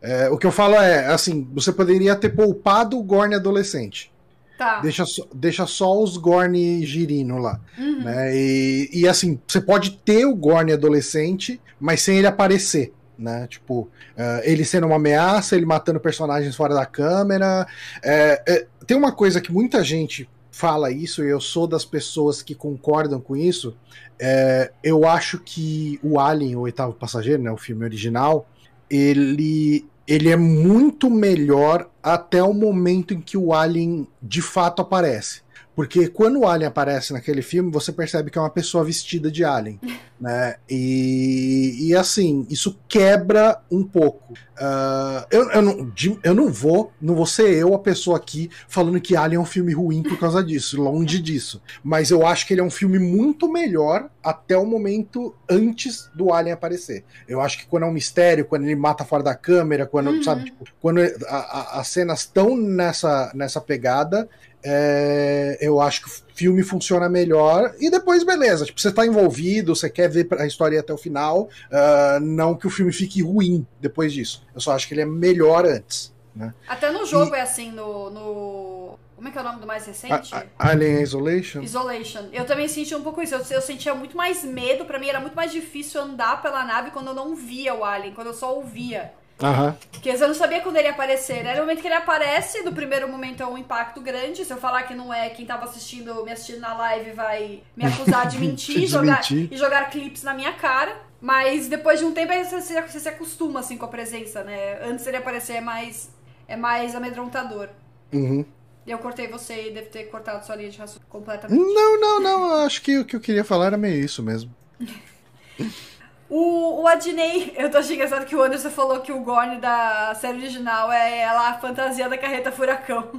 Speaker 2: É, o que eu falo é, assim, você poderia ter poupado o Gorn adolescente.
Speaker 1: Tá.
Speaker 2: Deixa, só, deixa só os Gorn girino lá. Uhum. Né? E, e assim, você pode ter o Gorn adolescente, mas sem ele aparecer né? Tipo, uh, ele sendo uma ameaça, ele matando personagens fora da câmera. É, é, tem uma coisa que muita gente fala isso, e eu sou das pessoas que concordam com isso. É, eu acho que o Alien, o oitavo passageiro, né, o filme original, ele, ele é muito melhor até o momento em que o Alien de fato aparece. Porque quando o Alien aparece naquele filme, você percebe que é uma pessoa vestida de Alien. né? E, e assim, isso quebra um pouco. Uh, eu, eu, não, eu não vou, não vou ser eu a pessoa aqui falando que Alien é um filme ruim por causa disso, longe disso. Mas eu acho que ele é um filme muito melhor até o momento antes do Alien aparecer. Eu acho que quando é um mistério, quando ele mata fora da câmera, quando, uhum. sabe, tipo, quando a, a, as cenas estão nessa, nessa pegada, é, eu acho que o filme funciona melhor. E depois, beleza, tipo, você tá envolvido, você quer ver a história até o final. Uh, não que o filme fique ruim depois disso. Eu só acho que ele é melhor antes. Né?
Speaker 1: Até no jogo e... é assim, no, no, Como é que é o nome do mais recente? A,
Speaker 2: Alien Isolation?
Speaker 1: Isolation. Eu também senti um pouco isso. Eu, eu sentia muito mais medo. para mim era muito mais difícil andar pela nave quando eu não via o Alien, quando eu só ouvia.
Speaker 2: Aham.
Speaker 1: Porque eu não sabia quando ele ia aparecer, né? No momento que ele aparece, no primeiro momento é um impacto grande. Se eu falar que não é, quem tava assistindo, me assistindo na live vai me acusar de mentir, jogar, e jogar clipes na minha cara. Mas depois de um tempo você, você se acostuma assim com a presença, né? Antes ele aparecer é mais, é mais amedrontador.
Speaker 2: Uhum.
Speaker 1: Eu cortei você e deve ter cortado sua linha de raciocínio completamente.
Speaker 2: Não, não, não. Acho que o que eu queria falar era meio isso mesmo.
Speaker 1: o, o Adney, eu tô achando engraçado que o Anderson falou que o Gorn da série original é ela a fantasia da carreta furacão.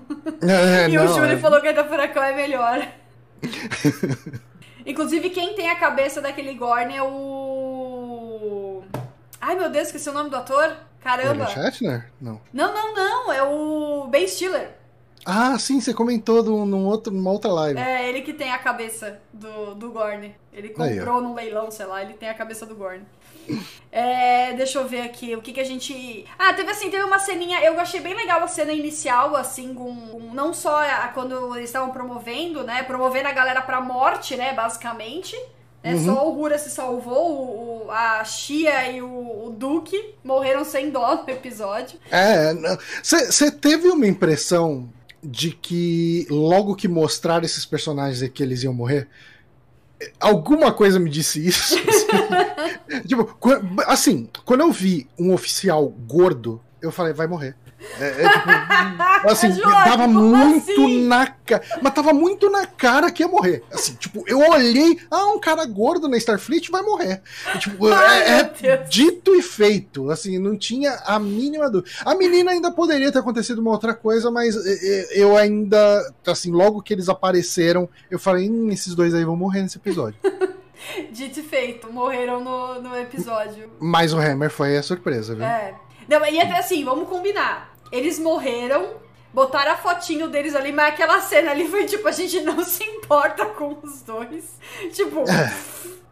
Speaker 1: É, e não, o Júlio é... falou que a carreta furacão é melhor. Inclusive, quem tem a cabeça daquele Gorn é o. Ai meu Deus, esqueci o nome do ator. Caramba.
Speaker 2: William Shatner? Não.
Speaker 1: Não, não, não. É o Ben Stiller.
Speaker 2: Ah, sim, você comentou num, num outro, numa outra live.
Speaker 1: É, ele que tem a cabeça do, do Gorn. Ele comprou Aí, num leilão, sei lá, ele tem a cabeça do Gorn. É, deixa eu ver aqui, o que que a gente... Ah, teve assim, teve uma ceninha, eu achei bem legal a cena inicial, assim, com, com não só a, quando eles estavam promovendo, né, promovendo a galera pra morte, né, basicamente, né, uhum. Só o Rura se salvou, o, o, a Shia e o, o, Duke morreram sem dó no episódio.
Speaker 2: É, você teve uma impressão de que logo que mostraram esses personagens que eles iam morrer, alguma coisa me disse isso. Assim. tipo, assim, quando eu vi um oficial gordo, eu falei, vai morrer. É, é, tipo, assim, João, tava muito assim? na cara. Mas tava muito na cara que ia morrer. Assim, tipo, eu olhei, ah, um cara gordo na Starfleet vai morrer. E, tipo, Ai, é, é dito e feito. Assim, não tinha a mínima dúvida. A menina ainda poderia ter acontecido uma outra coisa, mas eu ainda, assim, logo que eles apareceram, eu falei, hum, esses dois aí vão morrer nesse episódio.
Speaker 1: Dito e feito, morreram no, no episódio.
Speaker 2: Mas o Hammer foi a surpresa, viu?
Speaker 1: É. Não, e até assim, vamos combinar. Eles morreram, botaram a fotinho deles ali, mas aquela cena ali foi tipo, a gente não se importa com os dois. Tipo,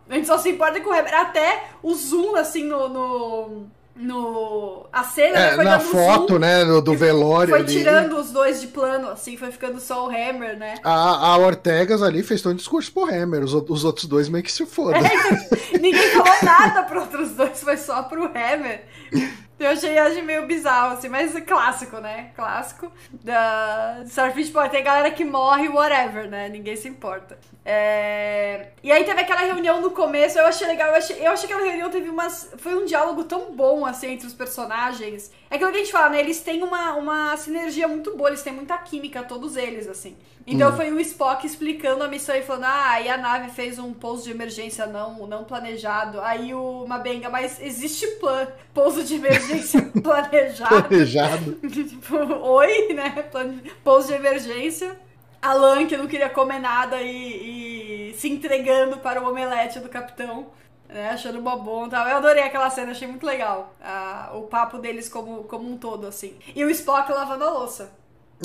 Speaker 1: a gente só se importa com o Heber. Até o zoom, assim, no. no... No. A cena
Speaker 2: é,
Speaker 1: foi
Speaker 2: na foto, zoom, né? Do, do velório.
Speaker 1: Foi ali. tirando os dois de plano, assim, foi ficando só o Hammer, né?
Speaker 2: A, a Ortegas ali fez todo um discurso pro Hammer, os, os outros dois meio que se fodam.
Speaker 1: É, ninguém falou nada pro outros dois, foi só pro Hammer. Eu achei, achei meio bizarro, assim, mas clássico, né? Clássico da Starfish. Pô, tem galera que morre, whatever, né? Ninguém se importa. É... E aí teve aquela reunião no começo, eu achei legal. Eu achei, eu achei que aquela reunião teve umas. Foi um diálogo tão bom, assim, entre os personagens. É aquilo que a gente fala, né? Eles têm uma, uma sinergia muito boa, eles têm muita química, todos eles, assim. Então hum. foi o Spock explicando a missão e falando: ah, aí a nave fez um pouso de emergência não, não planejado. Aí o Mabenga, mas existe plan, pouso de emergência planejado.
Speaker 2: planejado.
Speaker 1: tipo, oi, né? Pouso de emergência. Alan, que não queria comer nada e, e se entregando para o omelete do capitão. Né, achando bobão e tal. Eu adorei aquela cena, achei muito legal. o papo deles como, como um todo, assim. E o Spock lavando a louça.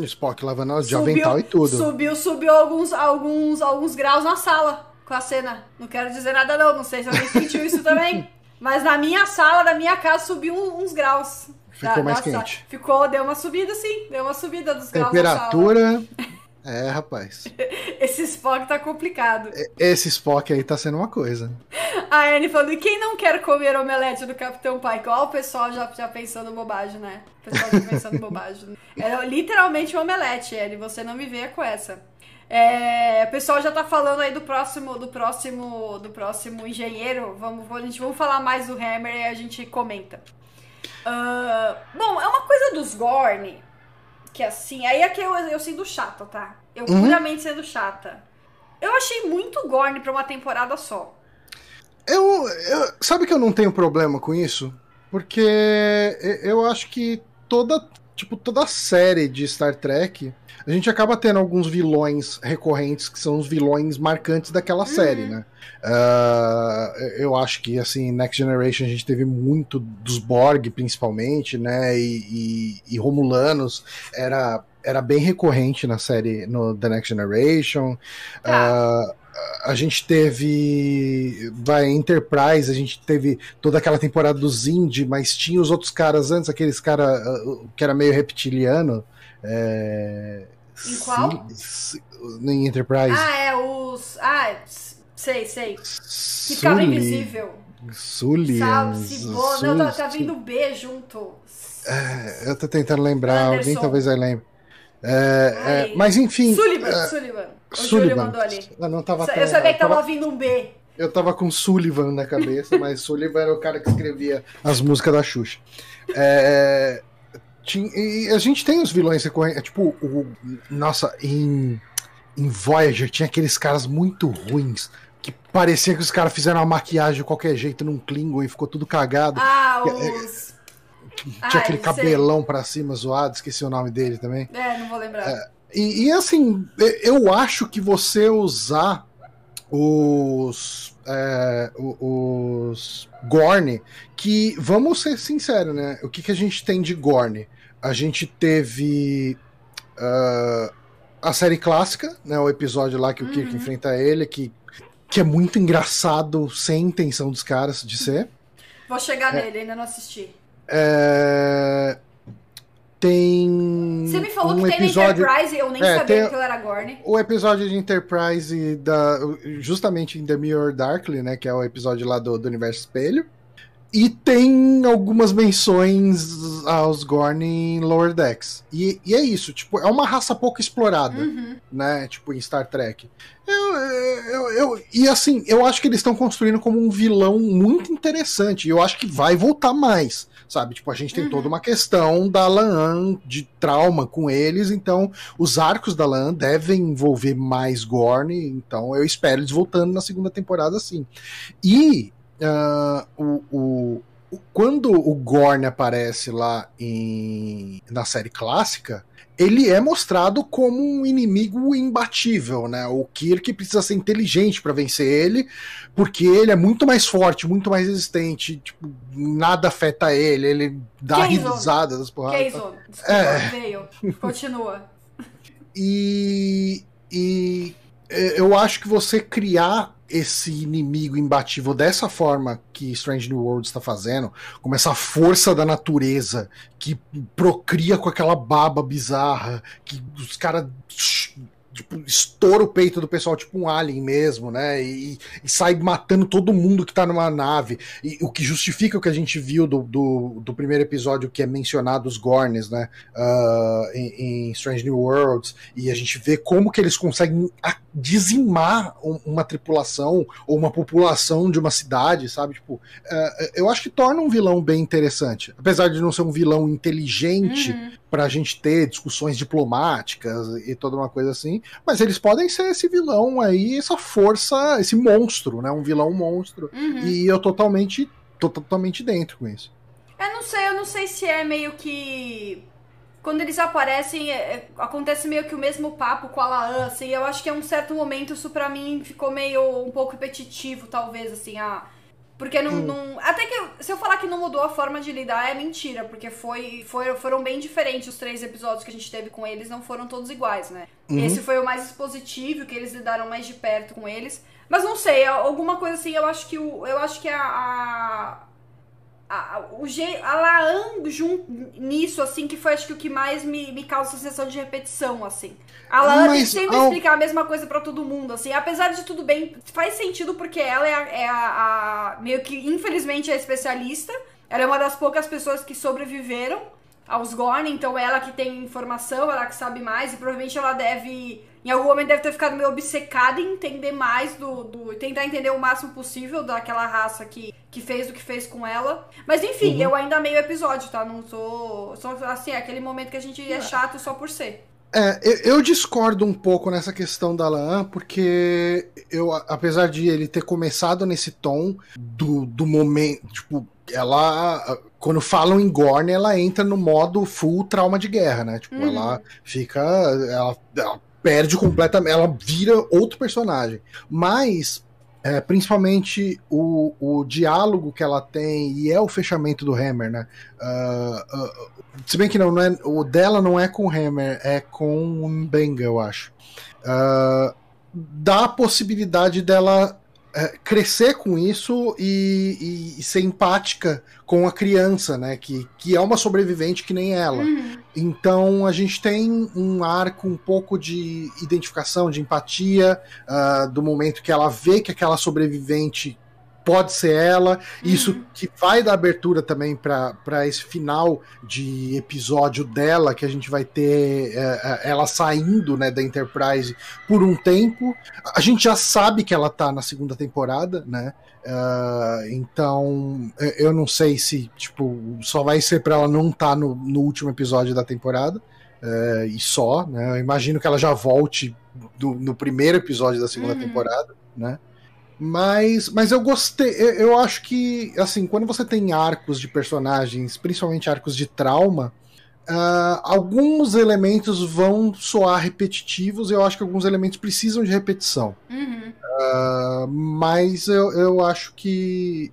Speaker 2: Spock lavando de avental e tudo.
Speaker 1: Subiu, subiu alguns, alguns, alguns graus na sala com a cena. Não quero dizer nada não, não sei se alguém sentiu isso também. Mas na minha sala, na minha casa, subiu uns graus.
Speaker 2: Ficou da, mais quente.
Speaker 1: Ficou, deu uma subida sim, deu uma subida dos
Speaker 2: graus Temperatura... É, rapaz.
Speaker 1: Esse Spock tá complicado.
Speaker 2: Esse Spock aí tá sendo uma coisa.
Speaker 1: A Anne falando, e quem não quer comer omelete do Capitão Pike? Ó, o pessoal já, já pensando bobagem, né? O pessoal já pensando bobagem. É literalmente um omelete, Anne. Você não me vê com essa. É, o pessoal já tá falando aí do próximo, do próximo, do próximo engenheiro. Vamos, a gente vamos falar mais do Hammer e a gente comenta. Uh, bom, é uma coisa dos Gorn que assim, aí é que eu, eu sendo chata, tá? Eu uhum. puramente sendo chata. Eu achei muito Gorn pra uma temporada só.
Speaker 2: Eu, eu, Sabe que eu não tenho problema com isso? Porque eu acho que toda, tipo, toda série de Star Trek, a gente acaba tendo alguns vilões recorrentes que são os vilões marcantes daquela uhum. série, né? Uh, eu acho que, assim, Next Generation a gente teve muito dos Borg, principalmente, né? E, e, e Romulanos era, era bem recorrente na série, no The Next Generation. Uh, a gente teve vai Enterprise, a gente teve toda aquela temporada do Zindi, mas tinha os outros caras antes, aqueles cara uh, que era meio reptiliano. É...
Speaker 1: Em qual?
Speaker 2: em Enterprise.
Speaker 1: Ah, é os. Ah, Sei, sei. Que ficava invisível.
Speaker 2: Sullivan.
Speaker 1: Não, tá, tá vindo B junto.
Speaker 2: É, eu tô tentando lembrar, Anderson. alguém talvez aí lembre. É, é, mas enfim.
Speaker 1: Sullivan, é, Sullivan. O Sullivan. Júlio mandou ali.
Speaker 2: Eu, não tava
Speaker 1: eu sabia que tava ouvindo um B.
Speaker 2: Eu tava com Sullivan na cabeça, mas Sullivan era o cara que escrevia as músicas da Xuxa. É, e a gente tem os vilões recorrentes. É, tipo, o, nossa, em, em Voyager tinha aqueles caras muito ruins. Que parecia que os caras fizeram uma maquiagem de qualquer jeito num Klingon e ficou tudo cagado.
Speaker 1: Ah, os.
Speaker 2: Tinha ah, aquele cabelão sei. pra cima zoado, esqueci o nome dele também.
Speaker 1: É, não vou lembrar. É,
Speaker 2: e, e, assim, eu acho que você usar os. É, os Gorn, que vamos ser sinceros, né? O que, que a gente tem de Gorn? A gente teve uh, a série clássica, né? O episódio lá que o Kirk uhum. enfrenta ele, que, que é muito engraçado, sem intenção dos caras de ser.
Speaker 1: Vou chegar é, nele, ainda não assisti.
Speaker 2: É, tem.
Speaker 1: Você me falou um que tem episódio... Enterprise, eu nem é, sabia que ele era Gorn.
Speaker 2: O episódio de Enterprise, da, justamente em The Mirror Darkly, né? Que é o episódio lá do, do Universo Espelho. E tem algumas menções aos Gorn em Lower Decks. E, e, é isso, tipo, é uma raça pouco explorada, uhum. né? Tipo, em Star Trek. Eu, eu, eu, e assim, eu acho que eles estão construindo como um vilão muito interessante. E eu acho que vai voltar mais sabe? Tipo, a gente tem uhum. toda uma questão da Laan de trauma com eles, então os arcos da Laan devem envolver mais Gorn, então eu espero eles voltando na segunda temporada assim. E uh, o, o, quando o Gorn aparece lá em, na série clássica, ele é mostrado como um inimigo imbatível, né? O Kirk precisa ser inteligente para vencer ele, porque ele é muito mais forte, muito mais resistente, tipo, nada afeta ele, ele dá risada das porradas.
Speaker 1: Desculpa, é. veio. Continua.
Speaker 2: E, e é, eu acho que você criar esse inimigo imbatível dessa forma que Strange New World está fazendo, como essa força da natureza que procria com aquela baba bizarra, que os caras tipo, estoura o peito do pessoal, tipo um alien mesmo, né? E, e, sai matando todo mundo que tá numa nave. E o que justifica o que a gente viu do, do, do primeiro episódio que é mencionado os Gorns, né? Uh, em, em, Strange New Worlds. E a gente vê como que eles conseguem dizimar uma tripulação ou uma população de uma cidade, sabe? Tipo, uh, eu acho que torna um vilão bem interessante. Apesar de não ser um vilão inteligente, uhum para a gente ter discussões diplomáticas e toda uma coisa assim, mas eles podem ser esse vilão aí, essa força, esse monstro, né? Um vilão monstro. Uhum. E eu totalmente, tô totalmente dentro com isso.
Speaker 1: Eu não sei, eu não sei se é meio que quando eles aparecem, é, é acontece meio que o mesmo papo com a Laan, assim, eu acho que é um certo momento isso para mim ficou meio um pouco repetitivo, talvez, assim, ah, porque não, hum. não, Até que se eu falar que não mudou a forma de lidar é mentira, porque foi, foi, foram bem diferentes os três episódios que a gente teve com eles, não foram todos iguais, né? Uhum. Esse foi o mais expositivo, que eles lidaram mais de perto com eles. Mas não sei, alguma coisa assim, eu acho que o. Eu acho que a, a a, o a Laan junto nisso, assim, que foi acho que o que mais me, me causa sensação de repetição, assim. A que sempre ao... explicar a mesma coisa para todo mundo, assim. Apesar de tudo bem, faz sentido porque ela é, a, é a, a, meio que, infelizmente, é especialista. Ela é uma das poucas pessoas que sobreviveram aos Gorn, então ela que tem informação, ela que sabe mais, e provavelmente ela deve em algum momento deve ter ficado meio obcecada em entender mais do, do. tentar entender o máximo possível daquela raça que, que fez o que fez com ela. Mas enfim, uhum. eu ainda meio episódio, tá? Não sou. Só assim, é aquele momento que a gente é chato só por ser.
Speaker 2: É, eu, eu discordo um pouco nessa questão da Laan, porque eu, apesar de ele ter começado nesse tom do, do momento, tipo, ela quando falam em Gorn, ela entra no modo full trauma de guerra, né? Tipo, uhum. ela fica. Ela, ela perde completamente, ela vira outro personagem. Mas, é, principalmente o, o diálogo que ela tem e é o fechamento do Hammer, né? Uh, uh, se bem que não, não é, o dela não é com o Hammer, é com o Mbenga, eu acho. Uh, dá a possibilidade dela crescer com isso e, e, e, ser empática com a criança, né? Que, que é uma sobrevivente que nem ela. Uhum. Então a gente tem um arco um pouco de identificação, de empatia, uh, do momento que ela vê que aquela sobrevivente pode ser ela, isso uhum. que vai dar abertura também para esse final de episódio dela, que a gente vai ter é, é, ela saindo né, da Enterprise por um tempo. A gente já sabe que ela tá na segunda temporada, né? Uh, então eu não sei se tipo só vai ser para ela não estar tá no, no último episódio da temporada. Uh, e só, né? Eu imagino que ela já volte do, no primeiro episódio da segunda uhum. temporada, né? Mas, mas eu gostei. Eu, eu, acho que, assim, quando você tem arcos de personagens, principalmente arcos de trauma, uh, alguns elementos vão soar repetitivos. Eu acho que alguns elementos precisam de repetição.
Speaker 1: Uhum.
Speaker 2: Uh, mas eu, eu acho que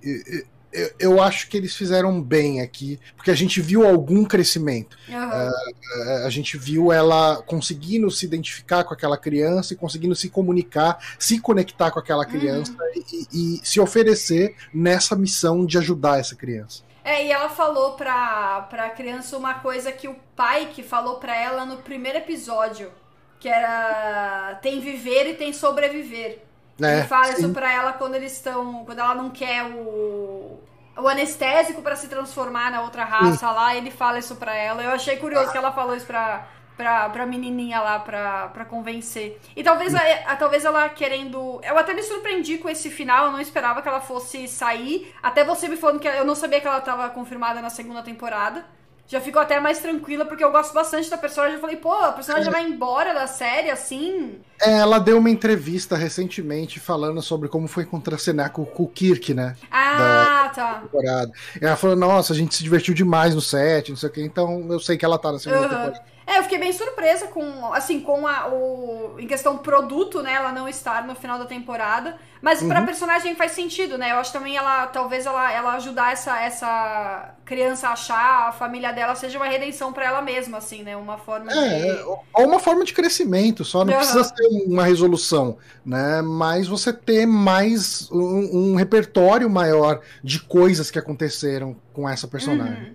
Speaker 2: eu, eu, acho que eles fizeram bem aqui, porque a gente viu algum crescimento.
Speaker 1: Uhum. Uh,
Speaker 2: a gente viu ela conseguindo se identificar com aquela criança e conseguindo se comunicar, se conectar com aquela criança uhum. e, e, se oferecer nessa missão de ajudar essa criança.
Speaker 1: É, e ela falou pra, pra criança uma coisa que o pai que falou pra ela no primeiro episódio, que era tem viver e tem sobreviver. É, ele fala sim. isso pra ela quando eles estão. Quando ela não quer o. O anestésico para se transformar na outra raça sim. lá, ele fala isso pra ela. Eu achei curioso que ela falou isso pra, pra, pra menininha lá pra, pra convencer. E talvez, a, a, talvez ela querendo. Eu até me surpreendi com esse final, eu não esperava que ela fosse sair. Até você me falando que eu não sabia que ela tava confirmada na segunda temporada já fico até mais tranquila, porque eu gosto bastante da personagem. Eu falei, pô, a personagem é. vai embora da série, assim.
Speaker 2: É, ela deu uma entrevista recentemente falando sobre como foi contracenar com, com o Kirk, né?
Speaker 1: Ah, da, tá.
Speaker 2: Temporada. Ela falou, nossa, a gente se divertiu demais no set, não sei o quê, então eu sei que ela tá na segunda uhum. temporada.
Speaker 1: É, eu fiquei bem surpresa com, assim, com a, o, em questão produto, né, ela não estar no final da temporada. Mas uhum. pra personagem faz sentido, né? Eu acho também ela, talvez ela, ela ajudar essa, essa criança a achar a família dela seja uma redenção para ela mesma, assim, né? Uma forma
Speaker 2: é, de... ou uma forma de crescimento, só não uhum. precisa ser uma resolução, né? Mas você ter mais um, um, repertório maior de coisas que aconteceram com essa personagem. Uhum.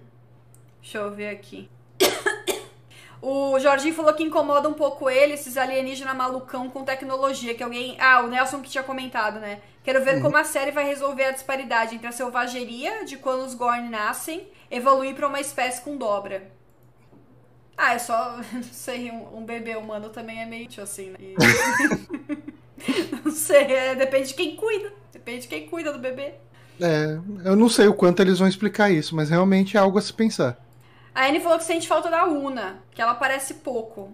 Speaker 1: Deixa eu ver aqui. O Jorginho falou que incomoda um pouco ele, esses alienígenas malucão com tecnologia, que alguém... Ah, o Nelson que tinha comentado, né? Quero ver uhum. como a série vai resolver a disparidade entre a selvageria de quando os Gorn nascem, evoluir para uma espécie com dobra. Ah, é só... Não sei, um, um bebê humano também é meio assim, né? E... não sei, é, depende de quem cuida. Depende de quem cuida do bebê.
Speaker 2: É, eu não sei o quanto eles vão explicar isso, mas realmente é algo a se pensar.
Speaker 1: A Anne falou que sente falta da Una, que ela parece pouco.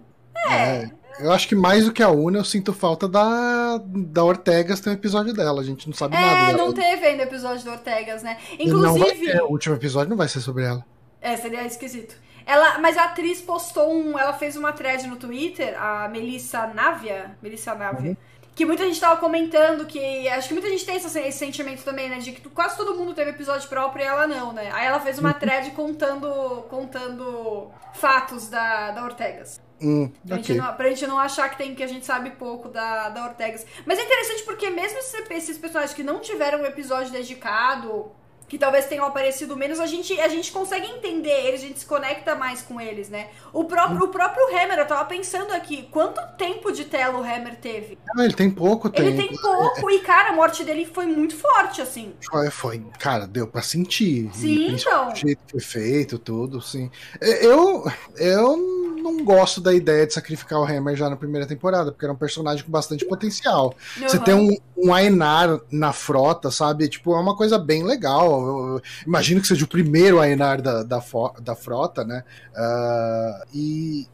Speaker 1: É. é.
Speaker 2: Eu acho que mais do que a Una, eu sinto falta da, da Ortegas ter um episódio dela. A gente não sabe
Speaker 1: é,
Speaker 2: nada.
Speaker 1: É, não teve ainda episódio da Ortegas, né? Inclusive.
Speaker 2: Ter, o último episódio não vai ser sobre ela.
Speaker 1: É, seria esquisito. Ela, mas a atriz postou um. Ela fez uma thread no Twitter, a Melissa Navia. Melissa Navia. Uhum que muita gente tava comentando que. Acho que muita gente tem esse, esse, sentimento também, né? De que quase todo mundo teve episódio próprio e ela não, né? Aí ela fez uma uhum. thread contando, contando fatos da, da Ortegas.
Speaker 2: Hum,
Speaker 1: pra, okay. gente não, pra gente não achar que tem que a gente sabe pouco da, da Ortegas. Mas é interessante porque mesmo esses, esses personagens que não tiveram um episódio dedicado que talvez tenham aparecido menos, a gente, a gente consegue entender eles, a gente se conecta mais com eles, né? O próprio, o próprio Hammer, eu tava pensando aqui, quanto tempo de tela o Hammer teve?
Speaker 2: Ah, ele tem pouco tempo.
Speaker 1: Ele tem pouco, e cara, a morte dele foi muito forte, assim.
Speaker 2: Foi, foi cara, deu pra sentir.
Speaker 1: Sim, então.
Speaker 2: O jeito que foi feito, tudo, sim. Eu, eu não gosto da ideia de sacrificar o Hammer já na primeira temporada, porque era um personagem com bastante potencial. Uhum. Você tem um, um Aenar na frota, sabe? Tipo, é uma coisa bem legal. Eu, eu imagino que seja o primeiro Aenar da, da, da frota, né? Uh, e,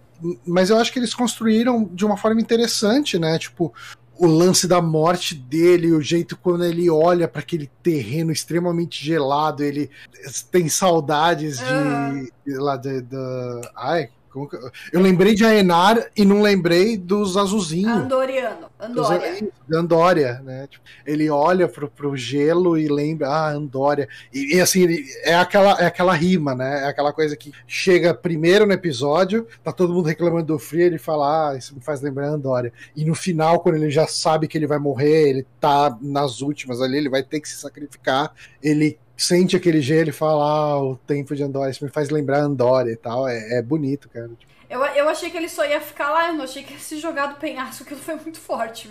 Speaker 2: mas eu acho que eles construíram de uma forma interessante, né? Tipo, o lance da morte dele, o jeito quando ele olha para aquele terreno extremamente gelado, ele tem saudades de, de lá de, de, ai, eu lembrei de Aenar e não lembrei dos azulzinhos.
Speaker 1: Andoriano. Andória.
Speaker 2: Andória, né? Tipo, ele olha pro, pro gelo e lembra, ah, Andória. E, e, assim, é aquela, é aquela rima, né? É aquela coisa que chega primeiro no episódio, tá todo mundo reclamando do frio, ele fala, ah, isso me faz lembrar Andória. E no final, quando ele já sabe que ele vai morrer, ele tá nas últimas ali, ele vai ter que se sacrificar, ele sente aquele gelo e fala, ah, o tempo de Andorra, isso me faz lembrar Andorra e tal. É, é bonito, cara.
Speaker 1: Eu, eu achei que ele só ia ficar lá, eu não achei que ia se jogar do penhasco, aquilo foi muito forte.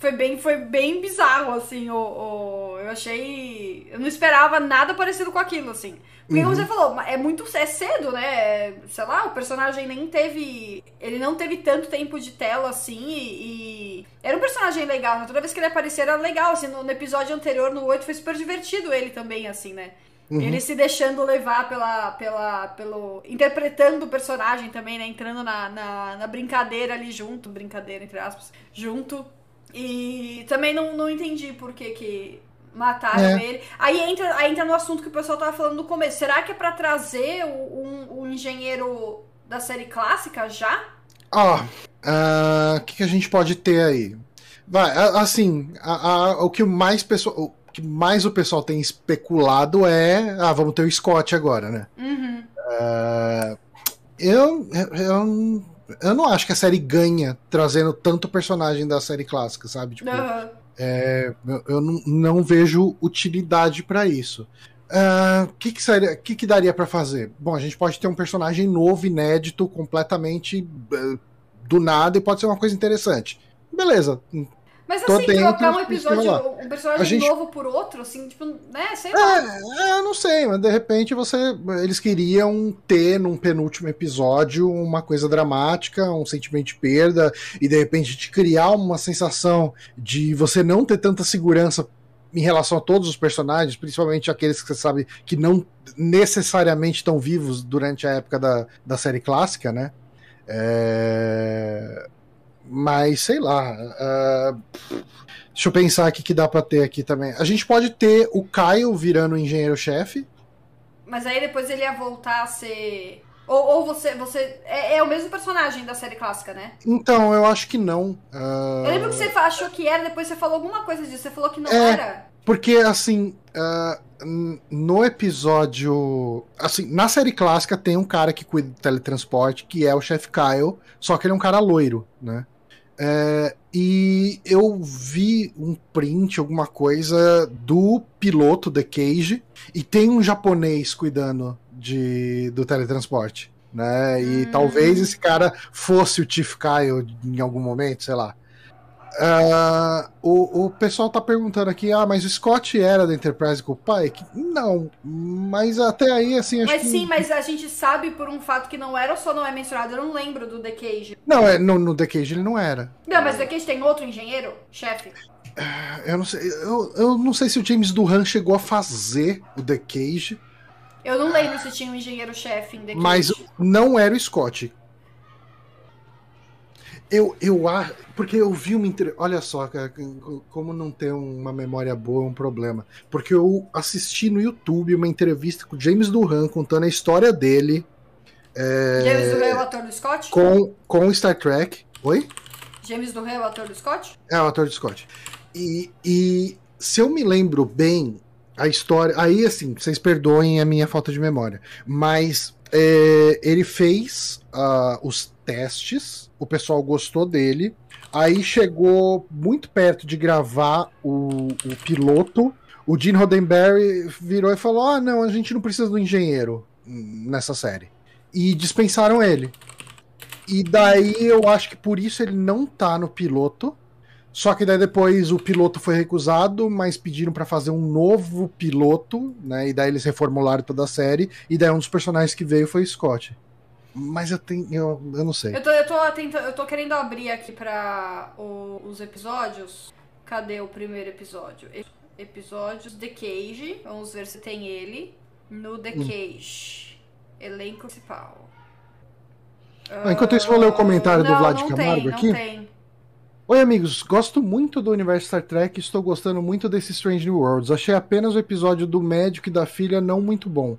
Speaker 1: Foi bem, foi bem bizarro, assim, o, o, eu achei... Eu não esperava nada parecido com aquilo, assim. Porque uhum. como você falou, é muito é cedo, né? Sei lá, o personagem nem teve. Ele não teve tanto tempo de tela assim e. e... Era um personagem legal, né? Toda vez que ele aparecia era legal. Assim, no, no episódio anterior, no 8, foi super divertido ele também, assim, né? Uhum. Ele se deixando levar pela, pela, pelo. interpretando o personagem também, né? Entrando na, na, na brincadeira ali junto. Brincadeira, entre aspas. Junto. E também não, não entendi por que, que Mataram é. ele. Aí entra, aí entra no assunto que o pessoal tava falando no começo. Será que é para trazer o, um, um, engenheiro da série clássica já?
Speaker 2: Ó, ah, o uh, que, que, a gente pode ter aí? Vai, assim, a, a, o que mais pessoal, o que mais o pessoal tem especulado é, ah, vamos ter o Scott agora, né?
Speaker 1: Uhum.
Speaker 2: Uh, eu, eu, eu não acho que a série ganha trazendo tanto personagem da série clássica, sabe?
Speaker 1: Tipo, uhum.
Speaker 2: É, eu não, não, vejo utilidade para isso. O uh, ah, que, que, seria, que, que daria para fazer? Bom, a gente pode ter um personagem novo, inédito, completamente uh, do nada e pode ser uma coisa interessante. Beleza,
Speaker 1: mas assim, trocar um episódio, um personagem gente... novo por outro, assim, tipo, né, sei lá.
Speaker 2: É, eu não sei, mas de repente você. Eles queriam ter num penúltimo episódio uma coisa dramática, um sentimento de perda, e de repente te criar uma sensação de você não ter tanta segurança em relação a todos os personagens, principalmente aqueles que você sabe que não necessariamente estão vivos durante a época da, da série clássica, né? É... Mas sei lá. Uh, deixa eu pensar aqui que dá pra ter aqui também. A gente pode ter o Caio virando engenheiro-chefe.
Speaker 1: Mas aí depois ele ia voltar a ser. Ou, ou você. você é, é, o mesmo personagem da série clássica, né?
Speaker 2: Então, eu acho que não. Uh...
Speaker 1: Eu lembro que você achou que era, depois você falou alguma coisa disso. Você falou que não é, era.
Speaker 2: Porque, assim. Uh, no episódio. Assim, na série clássica tem um cara que cuida do teletransporte, que é o chefe Kyle, só que ele é um cara loiro, né? É, e eu vi um print, alguma coisa, do piloto The Cage, e tem um japonês cuidando de, do teletransporte. Né? E hum. talvez esse cara fosse o Chief Kyle em algum momento, sei lá. Uh, o, o pessoal tá perguntando aqui, ah, mas o Scott era da Enterprise com o Pike? Não, mas até aí, assim,
Speaker 1: acho Mas que... sim, mas a gente sabe por um fato que não era ou só não é mencionado? Eu não lembro do The Cage.
Speaker 2: Não, é, no, no The Cage ele não era.
Speaker 1: Não, mas o The Cage tem outro engenheiro, chefe?
Speaker 2: Uh, eu não sei, eu, eu não sei se o James Duran chegou a fazer o The Cage.
Speaker 1: Eu não lembro se tinha um engenheiro-chefe em The Cage.
Speaker 2: Mas não era o Scott. Eu, eu acho. Porque eu vi uma entrevista. Olha só, cara, como não ter uma memória boa é um problema. Porque eu assisti no YouTube uma entrevista com o James Duran contando a história dele.
Speaker 1: É... James Duran é o ator do Scott?
Speaker 2: Com, com Star Trek. Oi?
Speaker 1: James Duran é o ator do Scott?
Speaker 2: É o ator do Scott. E, e se eu me lembro bem, a história. Aí, assim, vocês perdoem a minha falta de memória. Mas é, ele fez uh, os testes, o pessoal gostou dele. Aí chegou muito perto de gravar o, o piloto. O Gene Roddenberry virou e falou: Ah, não, a gente não precisa do engenheiro nessa série. E dispensaram ele. E daí eu acho que por isso ele não tá no piloto. Só que daí depois o piloto foi recusado, mas pediram para fazer um novo piloto, né? E daí eles reformularam toda a série. E daí um dos personagens que veio foi Scott. Mas eu tenho. Eu, eu não sei.
Speaker 1: Eu tô, eu, tô tentando, eu tô querendo abrir aqui pra o, os episódios. Cadê o primeiro episódio? Episódios The Cage. Vamos ver se tem ele. No The hum. Cage. Elenco principal.
Speaker 2: Ah, enquanto isso, vou ler o comentário uh, do Vlad Camargo tem, aqui. Não tem. Oi, amigos. Gosto muito do universo Star Trek e estou gostando muito desse Strange New Worlds. Achei apenas o episódio do médico e da filha não muito bom.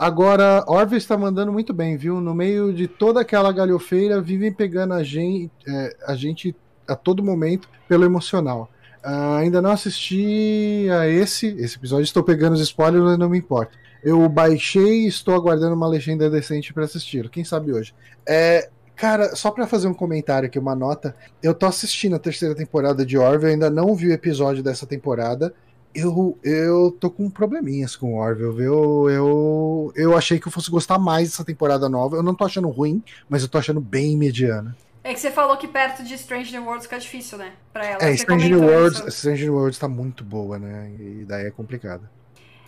Speaker 2: Agora, Orville está mandando muito bem, viu? No meio de toda aquela galhofeira, vivem pegando a gente, é, a gente a todo momento pelo emocional. Uh, ainda não assisti a esse, esse episódio, estou pegando os spoilers, mas não me importa. Eu baixei e estou aguardando uma legenda decente para assistir. Quem sabe hoje? É, cara, só para fazer um comentário aqui, uma nota. Eu tô assistindo a terceira temporada de Orville, ainda não vi o episódio dessa temporada. Eu, eu tô com probleminhas com o Orville, eu, eu, eu achei que eu fosse gostar mais dessa temporada nova. Eu não tô achando ruim, mas eu tô achando bem mediana.
Speaker 1: É que você falou que perto de Strange New Worlds fica difícil, né? Pra ela.
Speaker 2: É, Strange New Worlds, Strange New Worlds tá muito boa, né? E daí é complicado.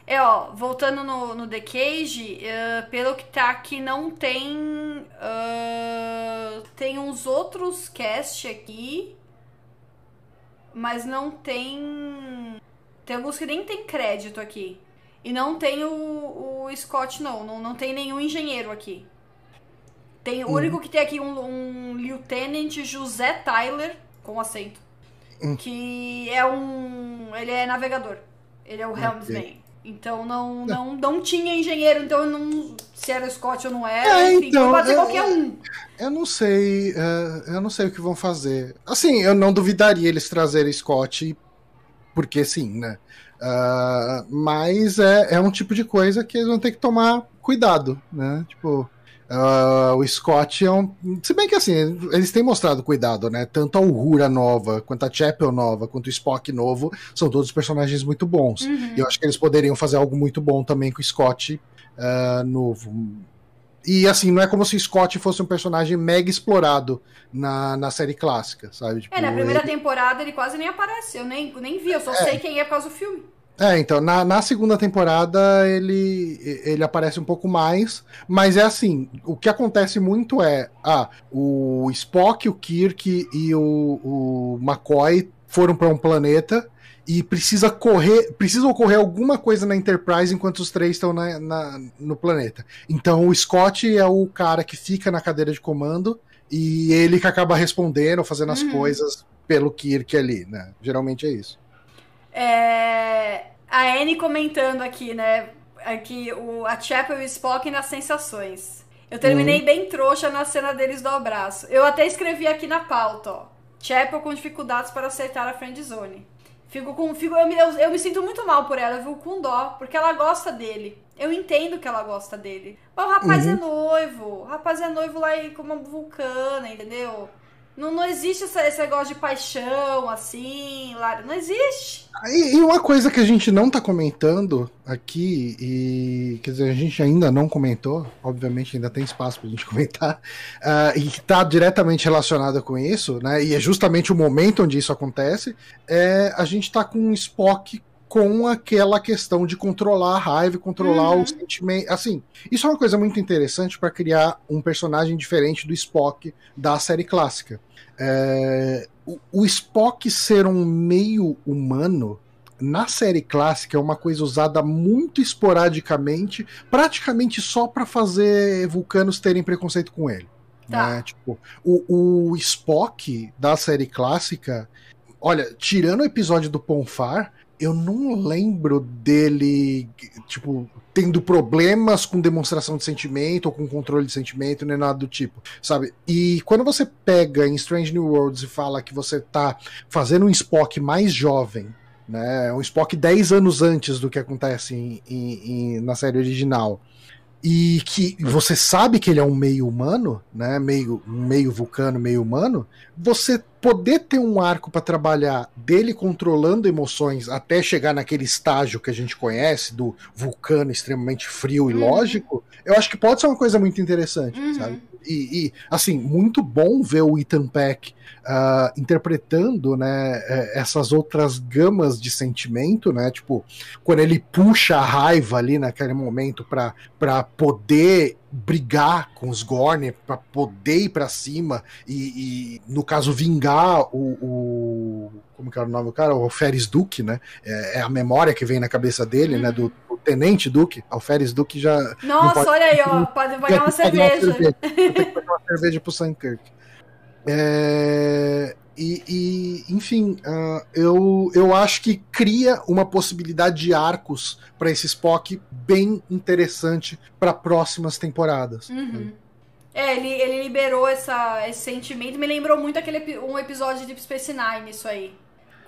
Speaker 1: É, ó, voltando no, no The Cage, uh, pelo que tá aqui, não tem. Uh, tem uns outros cast aqui, mas não tem. Tem alguns que nem tem crédito aqui. E não tem o, o Scott, não. não. Não tem nenhum engenheiro aqui. Tem, O uhum. único que tem aqui um, um Lieutenant José Tyler, com acento. Uhum. Que é um. Ele é navegador. Ele é o Helmsman. Okay. Então não, não, não tinha engenheiro, então não, se era Scott ou não era, é, enfim, então, pode ser qualquer um.
Speaker 2: Eu não sei, uh, eu não sei o que vão fazer. Assim, eu não duvidaria eles trazerem Scott, porque sim, né? Uh, mas é, é um tipo de coisa que eles vão ter que tomar cuidado, né? Tipo, Uh, o Scott é um. Se bem que assim, eles têm mostrado cuidado, né? Tanto a Uhura nova, quanto a Chapel nova, quanto o Spock novo, são todos personagens muito bons. Uhum. E eu acho que eles poderiam fazer algo muito bom também com o Scott uh, novo. E assim, não é como se Scott fosse um personagem mega explorado na, na série clássica, sabe?
Speaker 1: Tipo, é, na primeira ele... temporada ele quase nem apareceu, nem, nem vi, eu só é. sei quem é por causa do filme.
Speaker 2: É, então, na, na segunda temporada ele, ele aparece um pouco mais, mas é assim, o que acontece muito é, ah, o Spock, o Kirk e o, o McCoy foram para um planeta e precisa correr, precisa ocorrer alguma coisa na Enterprise enquanto os três estão na, na, no planeta. Então o Scott é o cara que fica na cadeira de comando e ele que acaba respondendo, fazendo as uhum. coisas pelo Kirk ali, né? Geralmente é isso.
Speaker 1: É... A Anne comentando aqui, né? Aqui, o, a Chapel e o Spock nas sensações. Eu terminei uhum. bem trouxa na cena deles do abraço. Eu até escrevi aqui na pauta, ó. Chapel com dificuldades para acertar a friend zone. Fico com, fico, eu, me, eu, eu me sinto muito mal por ela, eu fico com dó, porque ela gosta dele. Eu entendo que ela gosta dele. Mas o rapaz é uhum. é noivo. O rapaz é noivo lá com uma vulcana, entendeu? Não, não existe essa, esse negócio de paixão, assim, Lara. Não existe.
Speaker 2: E, e, uma coisa que a gente não tá comentando aqui, e quer dizer, a gente ainda não comentou, obviamente ainda tem espaço pra gente comentar, uh, e que tá diretamente relacionada com isso, né? E é justamente o momento onde isso acontece, é a gente tá com um Spock com aquela questão de controlar a raiva, controlar uhum. o sentimento. Assim, isso é uma coisa muito interessante para criar um personagem diferente do Spock da série clássica. É, o, o Spock ser um meio humano na série clássica é uma coisa usada muito esporadicamente, praticamente só para fazer vulcanos terem preconceito com ele. Tá. Né? Tipo, o, o Spock da série clássica, olha, tirando o episódio do Ponfar, eu não lembro dele, tipo, tendo problemas com demonstração de sentimento ou com controle de sentimento, nem nada do tipo, sabe? E quando você pega em Strange New Worlds e fala que você tá fazendo um Spock mais jovem, né? Um Spock 10 anos antes do que acontece em, em, em, na série original e que você sabe que ele é um meio humano, né? Meio, meio vulcano, meio humano, você poder ter um arco para trabalhar dele controlando emoções até chegar naquele estágio que a gente conhece do vulcano extremamente frio e uhum. lógico, eu acho que pode ser uma coisa muito interessante, uhum. sabe? E, e, assim, muito bom ver o Ethan Peck uh, interpretando né, é, essas outras gamas de sentimento, né? Tipo, quando ele puxa a raiva ali naquele momento para poder brigar com os Gorn, para poder ir para cima e, e, no caso, vingar o, o como que era o nome do cara? O Alferes Duque, né? É, é, a memória que vem na cabeça dele, né? Do, do Tenente Duque. Alferes Duque já.
Speaker 1: Nossa, pode, olha aí, ó. Pode pagar uma cerveja. Uma cerveja. Tem que
Speaker 2: pagar uma cerveja pro Sankirk. É, e, e, enfim, uh, eu, eu acho que cria uma possibilidade de arcos para esse Spock bem interessante para próximas temporadas.
Speaker 1: Uhum. É, ele, ele liberou essa, esse sentimento. Me lembrou muito aquele um episódio de Deep Space Nine, isso aí.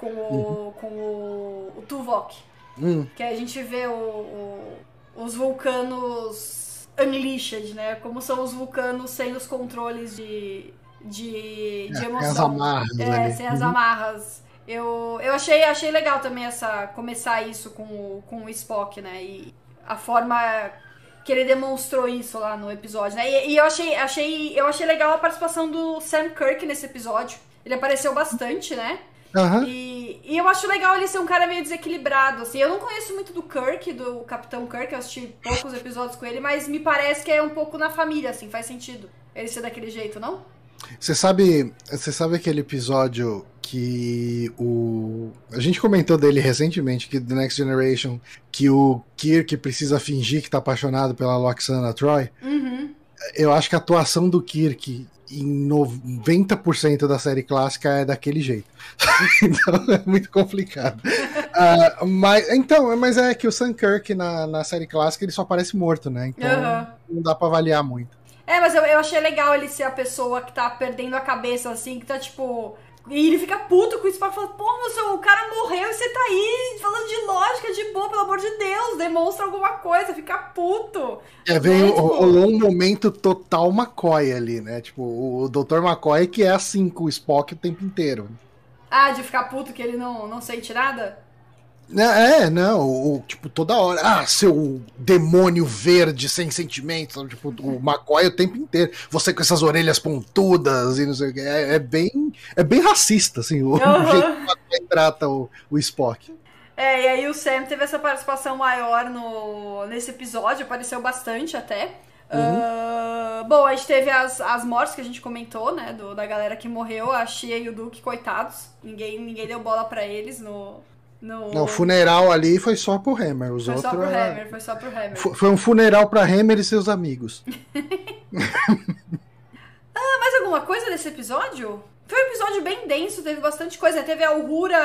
Speaker 1: Com o, uhum. com o, o Tuvok. Uhum. Que a gente vê o, o, os vulcanos unleashed, né? Como são os vulcanos sem os controles de, de, de
Speaker 2: é, emoção. Sem as amarras.
Speaker 1: É, sem as uhum. amarras. Eu, eu achei, achei legal também essa começar isso com o, com o Spock, né? E a forma que ele demonstrou isso lá no episódio, né? E, e, eu achei, achei, eu achei legal a participação do Sam Kirk nesse episódio. Ele apareceu bastante, né?
Speaker 2: Uhum.
Speaker 1: E, e, eu acho legal ele ser um cara meio desequilibrado, assim. Eu não conheço muito do Kirk, do Capitão Kirk, eu assisti poucos episódios com ele, mas me parece que é um pouco na família, assim, faz sentido ele ser daquele jeito, não?
Speaker 2: Você sabe, você sabe aquele episódio que o a gente comentou dele recentemente que The Next Generation que o Kirk precisa fingir que tá apaixonado pela Loxana Troy.
Speaker 1: Uhum.
Speaker 2: Eu acho que a atuação do Kirk em 90% da série clássica é daquele jeito. então é muito complicado. uh, mas, então, mas é que o Sam Kirk na, na série clássica ele só aparece morto, né? Então uhum. não dá pra avaliar muito.
Speaker 1: É, mas eu, eu achei legal ele ser a pessoa que tá perdendo a cabeça, assim, que tá tipo. E ele fica puto com isso, fala, pô, meu, o cara morreu e você tá aí falando de lógica, de boa, pelo amor de Deus, demonstra alguma coisa, fica puto.
Speaker 2: É, veio, né? tipo... um momento total McCoy ali, né? Tipo, o Dr. McCoy que é assim com o Spock o tempo inteiro.
Speaker 1: Ah, de ficar puto que ele não, não sente nada?
Speaker 2: É, não, o, tipo, toda hora. Ah, seu demônio verde sem sentimentos. Tipo, o McCoy o tempo inteiro. Você com essas orelhas pontudas e não sei o que. É, é bem, é bem racista, assim, o, uhum. jeito que o McCoy trata o, o Spock.
Speaker 1: É, e aí o Sam teve essa participação maior no, nesse episódio, apareceu bastante até. Uhum. Uh, bom, a gente teve as, as mortes que a gente comentou, né? Do, da galera que morreu, a Shia e o Duke, coitados. Ninguém, ninguém deu bola para eles no, no...
Speaker 2: Não, o funeral ali foi só pro Hammer. Os
Speaker 1: foi
Speaker 2: outros
Speaker 1: só pro era... Hammer, foi só pro Hammer.
Speaker 2: Foi um funeral pra Hammer e seus amigos.
Speaker 1: ah, mais alguma coisa desse episódio? Foi um episódio bem denso, teve bastante coisa. Teve a Uhura.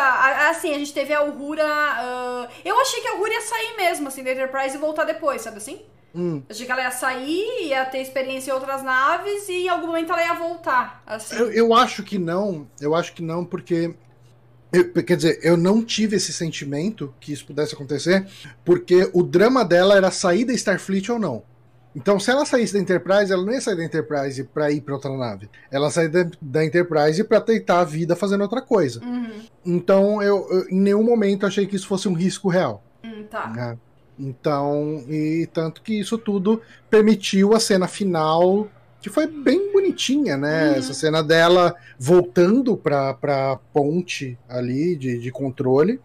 Speaker 1: Assim, a gente teve a Uhura. Uh, eu achei que a Uhura ia sair mesmo, assim, da Enterprise e voltar depois, sabe assim?
Speaker 2: Hum.
Speaker 1: Achei que ela ia sair, ia ter experiência em outras naves e em algum momento ela ia voltar. Assim.
Speaker 2: Eu, eu acho que não. Eu acho que não, porque eu, quer dizer, eu não tive esse sentimento que isso pudesse acontecer, porque o drama dela era sair da Starfleet ou não. Então, se ela saísse da Enterprise, ela não ia sair da Enterprise para ir para outra nave. Ela sair da, da Enterprise para tentar a vida fazendo outra coisa.
Speaker 1: Uhum.
Speaker 2: Então, eu, eu, em nenhum momento achei que isso fosse um risco real.
Speaker 1: Hum, tá.
Speaker 2: Né? Então, e tanto que isso tudo permitiu a cena final que foi bem bonitinha, né? Uhum. Essa cena dela voltando pra, pra ponte ali de, de controle.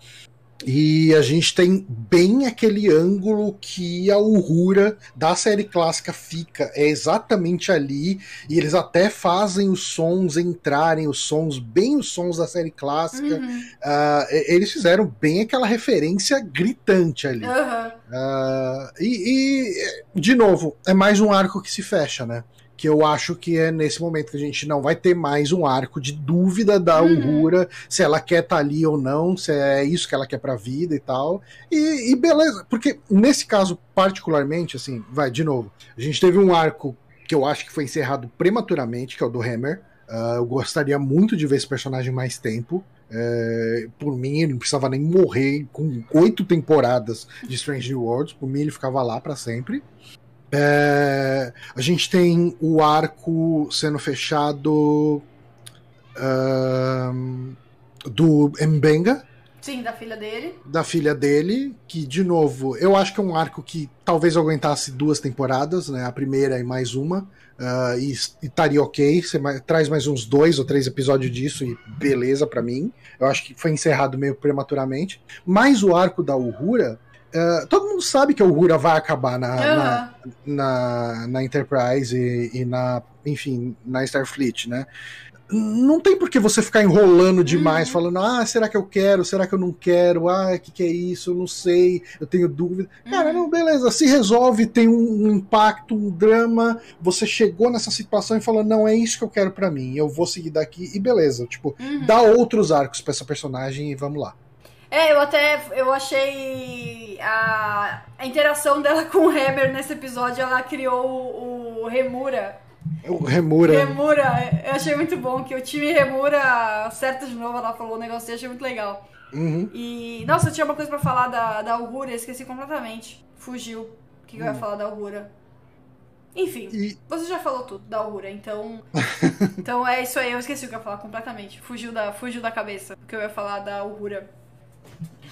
Speaker 2: E a gente tem bem aquele ângulo que a Uhura da série clássica fica. É exatamente ali. E eles até fazem os sons entrarem, os sons, bem os sons da série clássica. Uhum. Uh, eles fizeram bem aquela referência gritante ali.
Speaker 1: Uhum.
Speaker 2: Uh, e, e, de novo, é mais um arco que se fecha, né? Que eu acho que é nesse momento que a gente não vai ter mais um arco de dúvida da uhum. Uhura, se ela quer estar tá ali ou não, se é isso que ela quer pra vida e tal. E, e, beleza, porque nesse caso, particularmente, assim, vai, de novo, a gente teve um arco que eu acho que foi encerrado prematuramente, que é o do Hammer. Uh, eu gostaria muito de ver esse personagem mais tempo. É, por mim, ele não precisava nem morrer com oito temporadas de Strange New Worlds. Por mim, ele ficava lá para sempre. É, a gente tem o arco sendo fechado uh, do Mbenga.
Speaker 1: Sim, da filha dele.
Speaker 2: Da filha dele, que, de novo, eu acho que é um arco que talvez aguentasse duas temporadas, né? A primeira e mais uma. Uh, e estaria ok. Você traz mais uns dois ou três episódios disso e beleza para mim. Eu acho que foi encerrado meio prematuramente. Mas o arco da Uhura Uh, todo mundo sabe que o Uhura vai acabar na, uhum. na, na, na, Enterprise e, e, na, enfim, na Starfleet, né? Não tem por que você ficar enrolando demais, uhum. falando, ah, será que eu quero? Será que eu não quero? Ah, o que, que é isso? Eu não sei, eu tenho dúvida. Uhum. Cara, não, beleza, se resolve, tem um, um, impacto, um drama, você chegou nessa situação e falou, não, é isso que eu quero para mim, eu vou seguir daqui, e beleza, tipo, uhum. dá outros arcos pra essa personagem e vamos lá.
Speaker 1: É, eu até eu achei a, a interação dela com o Hammer nesse episódio, ela criou o, o Remura.
Speaker 2: O Remura.
Speaker 1: Remura, eu achei muito bom que o time Remura acerta de novo, ela falou o negócio e achei muito legal.
Speaker 2: Uhum.
Speaker 1: E, nossa, eu tinha uma coisa pra falar da, da Augura, esqueci completamente. Fugiu. O que, que eu ia uhum. falar da Augura? Enfim, e... você já falou tudo da Uhura, então. então é isso aí, eu esqueci o que eu ia falar completamente. Fugiu da, fugiu da cabeça o que eu ia falar da Uhura.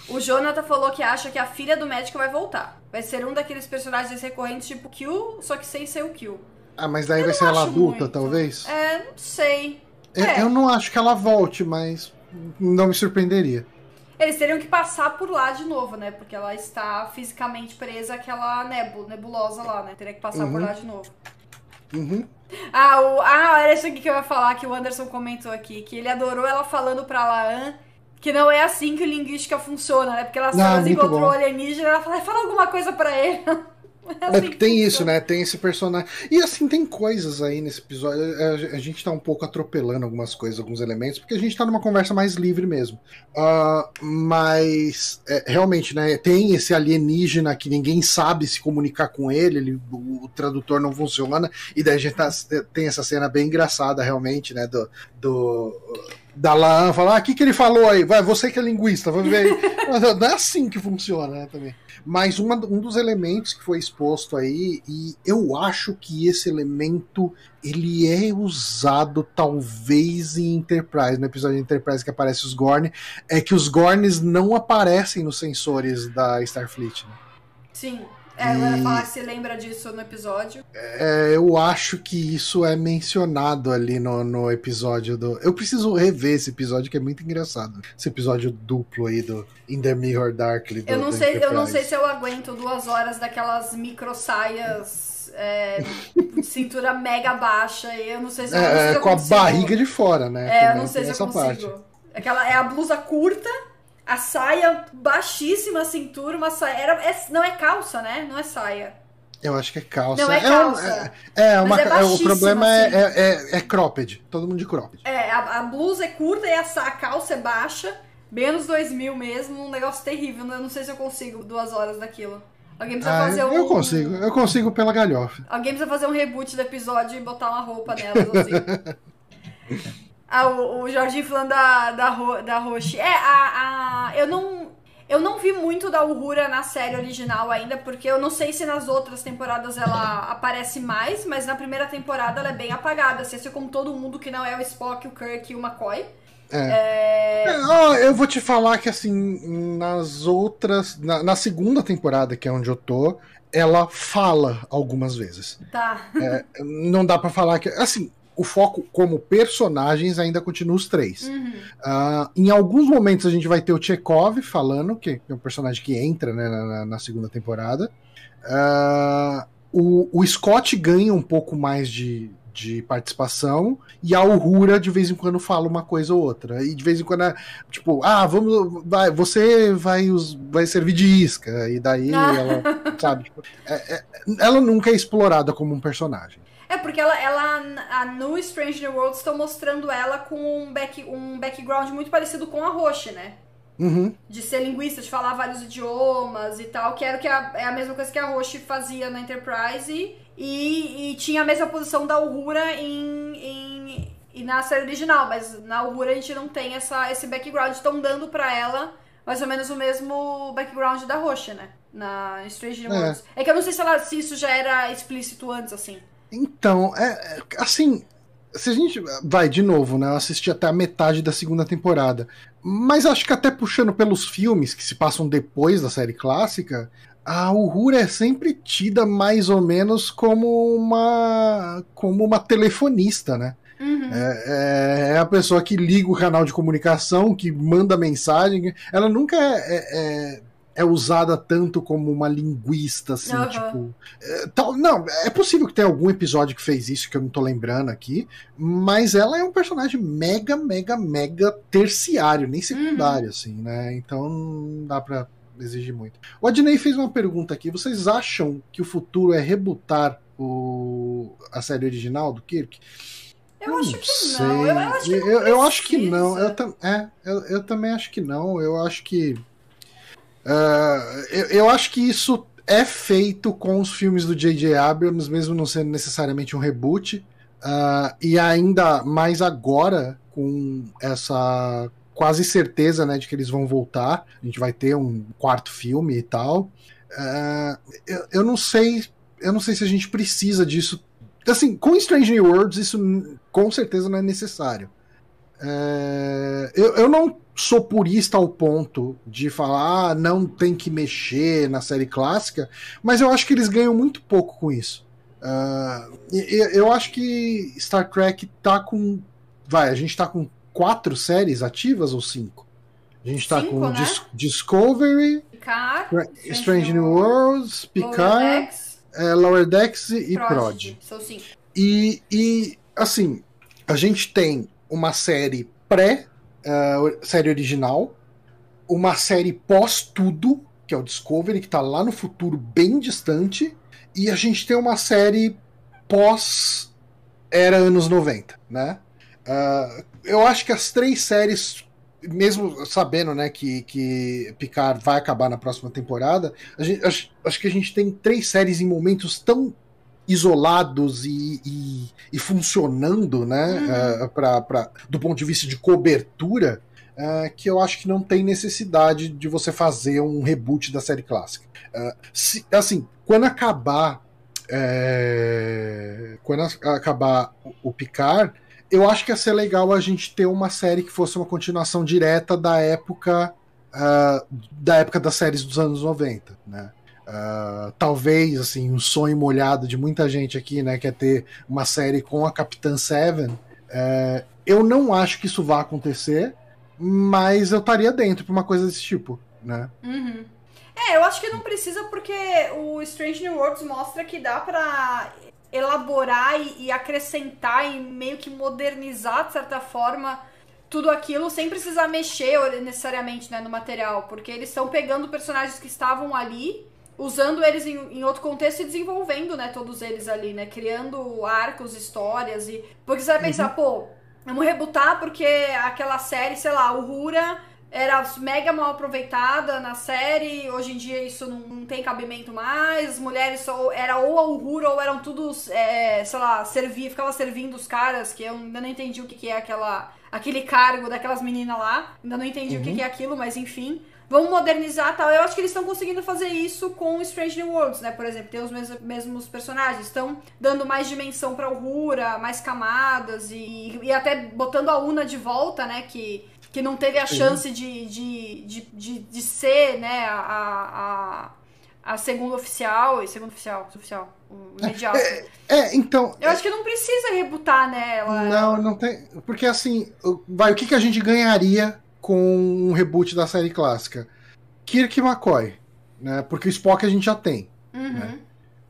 Speaker 1: O Jonathan falou que acha que a filha do médico vai voltar. Vai ser um daqueles personagens recorrentes tipo Kill, só que sem ser o Kill.
Speaker 2: Ah, mas daí eu vai ser ela adulta, muito. talvez?
Speaker 1: É, não sei.
Speaker 2: É, é. Eu não acho que ela volte, mas não me surpreenderia.
Speaker 1: Eles teriam que passar por lá de novo, né? Porque ela está fisicamente presa àquela nebul nebulosa lá, né? Teria que passar uhum. por lá de novo.
Speaker 2: Uhum.
Speaker 1: Ah, o, ah, era isso aqui que eu ia falar, que o Anderson comentou aqui. Que ele adorou ela falando pra Laan que não é assim que linguística funciona, né? Porque ela, ah, ela encontrou o alienígena, ela fala, fala alguma coisa para ele.
Speaker 2: É, assim é tem isso, né? Tem esse personagem. E assim, tem coisas aí nesse episódio. A, gente tá um pouco atropelando algumas coisas, alguns elementos, porque a gente tá numa conversa mais livre mesmo. Uh, mas, é, realmente, né? Tem esse alienígena que ninguém sabe se comunicar com ele, ele o, o, tradutor não funciona, e daí a gente tá, tem essa cena bem engraçada, realmente, né? Do. do da Laan falar, ah, o que, que ele falou aí? Vai, você que é linguista, vamos ver aí. Não é assim que funciona, né, também. Mas uma, um dos elementos que foi exposto aí, e eu acho que esse elemento ele é usado talvez em Enterprise, no episódio de Enterprise que aparece os Gorn, é que os Gorns não aparecem nos sensores da Starfleet. Né?
Speaker 1: Sim. É, e... eu falar que se lembra disso no episódio.
Speaker 2: É, eu acho que isso é mencionado ali no, no episódio do. Eu preciso rever esse episódio que é muito engraçado. Esse episódio duplo aí do In the Mirror Darkly.
Speaker 1: eu não sei, eu não sei se eu aguento duas horas daquelas micro saias. É, cintura mega baixa. Eu não sei se eu, é,
Speaker 2: é com a barriga de fora, né?
Speaker 1: É, eu não sei se eu consigo. Parte. Aquela, é a blusa curta a saia baixíssima, a cintura, uma saia. Era, é, não é calça, né? Não é saia.
Speaker 2: Eu acho que é calça.
Speaker 1: Não é calça.
Speaker 2: É, é, é uma, é o problema é, assim. é, é, é, cropped. Todo mundo de cropped.
Speaker 1: É, a, a blusa é curta e a, a calça é baixa. Menos 2 mil mesmo. Um negócio terrível. Eu não sei se eu consigo duas horas daquilo. Alguém precisa ah, fazer um.
Speaker 2: Eu consigo, eu consigo pela galhofa.
Speaker 1: Alguém precisa fazer um reboot do episódio e botar uma roupa nelas assim. Ah, o, o Jorginho falando da, da, da Roche. É, a, a, eu não. Eu não vi muito da Uhura na série original ainda, porque eu não sei se nas outras temporadas ela aparece mais, mas na primeira temporada ela é bem apagada, assim, assim como todo mundo que não é o Spock, o Kirk e o McCoy.
Speaker 2: É. É... eu vou te falar que assim, nas outras. Na, na, segunda temporada, que é onde eu tô, ela fala algumas vezes.
Speaker 1: Tá.
Speaker 2: É, não dá para falar que. Assim, o foco como personagens ainda continua os três. Uhum. Uh, em alguns momentos a gente vai ter o Chekhov falando, que é um personagem que entra né, na, na, segunda temporada. Uh, o, o, Scott ganha um pouco mais de, de participação e a Uhura de vez em quando fala uma coisa ou outra. E de vez em quando é tipo, ah, vamos, vai, você vai, vai servir de isca. E daí ela, sabe, tipo, é, é, ela nunca é explorada como um personagem.
Speaker 1: É, porque ela, ela a, no Strange New World estão mostrando ela com um, back, um background muito parecido com a Roche, né?
Speaker 2: Uhum.
Speaker 1: De ser linguista, de falar vários idiomas e tal, que era que a, é a mesma coisa que a Roche fazia na Enterprise e, e tinha a mesma posição da Uhura em, em, e na série original, mas na Uhura a gente não tem essa, esse background, estão dando pra ela mais ou menos o mesmo background da Roche, né? Na Strange New Worlds. É. é que eu não sei se, ela, se isso já era explícito antes, assim.
Speaker 2: Então, é, é, assim, se a gente vai de novo, né? Eu assisti até a metade da segunda temporada, mas acho que até puxando pelos filmes que se passam depois da série clássica, a Uhura é sempre tida mais ou menos como uma como uma telefonista, né?
Speaker 1: Uhum.
Speaker 2: É, é, é, a pessoa que liga o canal de comunicação, que manda mensagem. Ela nunca é, é, é usada tanto como uma linguista, assim, uhum. tipo. É, tal, não, é possível que tenha algum episódio que fez isso que eu não tô lembrando aqui, mas ela é um personagem mega, mega, mega terciário, nem secundário, uhum. assim, né? Então não dá pra exigir muito. O Adnei fez uma pergunta aqui: vocês acham que o futuro é rebutar o, a série original do Kirk?
Speaker 1: Eu, acho não. Eu acho que,
Speaker 2: eu, eu acho que não. Eu, é, eu, eu também acho que não. Eu acho que Uh, eu, eu, acho que isso é feito com os filmes do J.J. Abrams, mesmo não sendo necessariamente um reboot. Uh, e ainda mais agora, com essa quase certeza né, de que eles vão voltar. A gente vai ter um quarto filme e tal. Uh, eu, eu não sei eu não sei se a gente precisa disso. Assim, com Strange New Worlds, isso com certeza não é necessário. É, eu, eu não sou purista ao ponto de falar, ah, não tem que mexer na série clássica, mas eu acho que eles ganham muito pouco com isso. Uh, eu acho que Star Trek tá com. Vai, a gente tá com quatro séries ativas ou cinco? A gente tá cinco, com né? Dis Discovery,
Speaker 1: Picard,
Speaker 2: Strange New Worlds, Picard, Lower Decks, é, e Prod.
Speaker 1: São cinco.
Speaker 2: E, e, assim, a gente tem uma série pré, uh, série original, uma série pós tudo, que é o Discovery, que tá lá no futuro bem distante, e a gente tem uma série pós era anos 90, né? Uh, eu acho que as três séries, mesmo sabendo né, que, que Picard vai acabar na próxima temporada, gente, acho, acho que a gente tem três séries em momentos tão isolados e, e, e funcionando, né, uhum. uh, pra, pra, do ponto de vista de cobertura, uh, que eu acho que não tem necessidade de você fazer um reboot da série clássica. Uh, se, assim, quando acabar é, quando acabar o Picard, eu acho que ia ser legal a gente ter uma série que fosse uma continuação direta da época uh, da época das séries dos anos 90, né? Uh, talvez assim um sonho molhado de muita gente aqui, né, que é ter uma série com a Capitã Seven. Uh, eu não acho que isso vá acontecer, mas eu estaria dentro para uma coisa desse tipo, né?
Speaker 1: Uhum. É, eu acho que não precisa porque o Strange New Worlds mostra que dá para elaborar e, e, acrescentar e meio que modernizar, de certa forma, tudo aquilo sem precisar mexer necessariamente né, no material. Porque eles estão pegando personagens que estavam ali, usando eles em, em, outro contexto e desenvolvendo né, todos eles ali, né? Criando arcos, histórias e. Porque você vai pensar, uhum. pô, vamos rebutar porque aquela série, sei lá, o Rura era mega mal aproveitada na série. Hoje em dia isso não, não tem cabimento mais. As mulheres só, era ou a Uhura ou eram todos, é, sei lá, servir, ficava servindo os caras, que eu ainda não entendi o que, que é aquela, aquele cargo daquelas meninas lá. Ainda não entendi uhum. o que, uhum. que é aquilo, mas enfim. Vamos modernizar tal. Eu acho que eles estão conseguindo fazer isso com Strange New Worlds, né? Por exemplo, tem os mesmos, mesmos personagens. Estão dando mais dimensão pra Uhura, mais camadas e, e até botando a Una de volta, né? Que que não teve a chance de, de, de, de, de ser, né, a, a, a segunda oficial, e segundo oficial, oficial, imediato.
Speaker 2: É, é, então...
Speaker 1: Eu acho que não precisa rebutar, né, ela...
Speaker 2: Não, não tem, porque assim, vai, o que, que a gente ganharia com um reboot da série clássica? Kirk e McCoy, né, porque o Spock a gente já tem, uhum. né?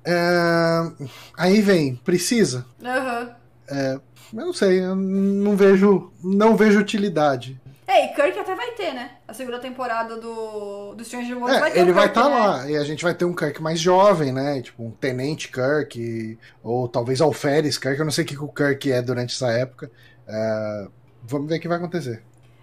Speaker 2: É, aí vem, precisa?
Speaker 1: Uhum.
Speaker 2: É, eu não sei, eu não vejo, não vejo utilidade.
Speaker 1: É, e Kirk até vai ter, né? A segunda temporada do, do Stranger Worlds
Speaker 2: é,
Speaker 1: vai ter
Speaker 2: Ele vai
Speaker 1: estar tá
Speaker 2: né? lá, e a gente vai ter um Kirk mais jovem, né? Tipo, um Tenente Kirk, ou talvez Alferes Kirk, eu não sei o que o Kirk é durante essa época. É, vamos ver o que vai acontecer.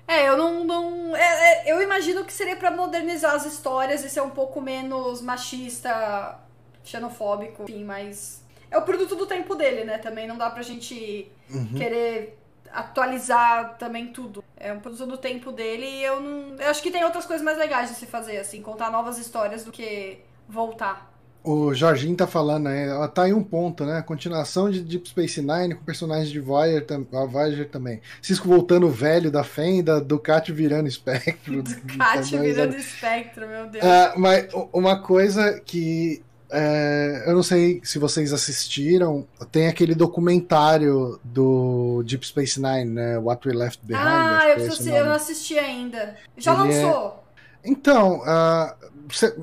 Speaker 1: É, eu não. não é, é, eu imagino que seria para modernizar as histórias e ser um pouco menos machista, xenofóbico, enfim, mas. É o produto do tempo dele, né? Também não dá pra gente uhum. querer atualizar também tudo. É um produto do tempo dele e eu não. Eu acho que tem outras coisas mais legais de se fazer, assim, contar novas histórias do que voltar.
Speaker 2: O Jorginho tá falando, né? Ela tá em um ponto, né? Continuação de Deep Space Nine com personagens de Voyager, Voyager também. Cisco voltando velho da Fenda, Ducati virando espectro.
Speaker 1: Ducati virando espectro, meu Deus.
Speaker 2: Uh, mas uma coisa que é, eu não sei se vocês assistiram, tem aquele documentário do Deep Space Nine, né? What We Left Behind.
Speaker 1: Ah, eu, preciso, eu não assisti ainda. Já ele é lançou?
Speaker 2: É... Então, uh,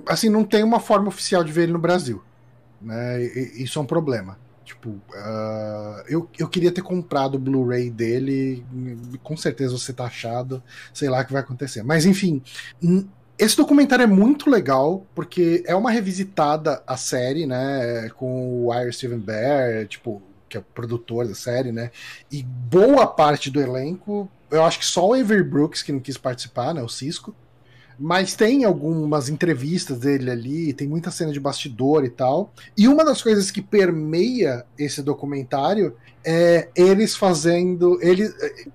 Speaker 2: assim, não tem uma forma oficial de ver ele no Brasil. Né? E, isso é um problema. Tipo, uh, eu, eu queria ter comprado o Blu-ray dele, com certeza você tá achado, sei lá o que vai acontecer. Mas enfim, esse documentário é muito legal, porque é uma revisitada à série, né? Com o Ira Steven Bear, tipo, que é o produtor da série, né? E boa parte do elenco, eu acho que só o Avery Brooks que não quis participar, né? O Cisco. Mas tem algumas entrevistas dele ali, tem muita cena de bastidor e tal. E uma das coisas que permeia esse documentário é eles fazendo. Ele,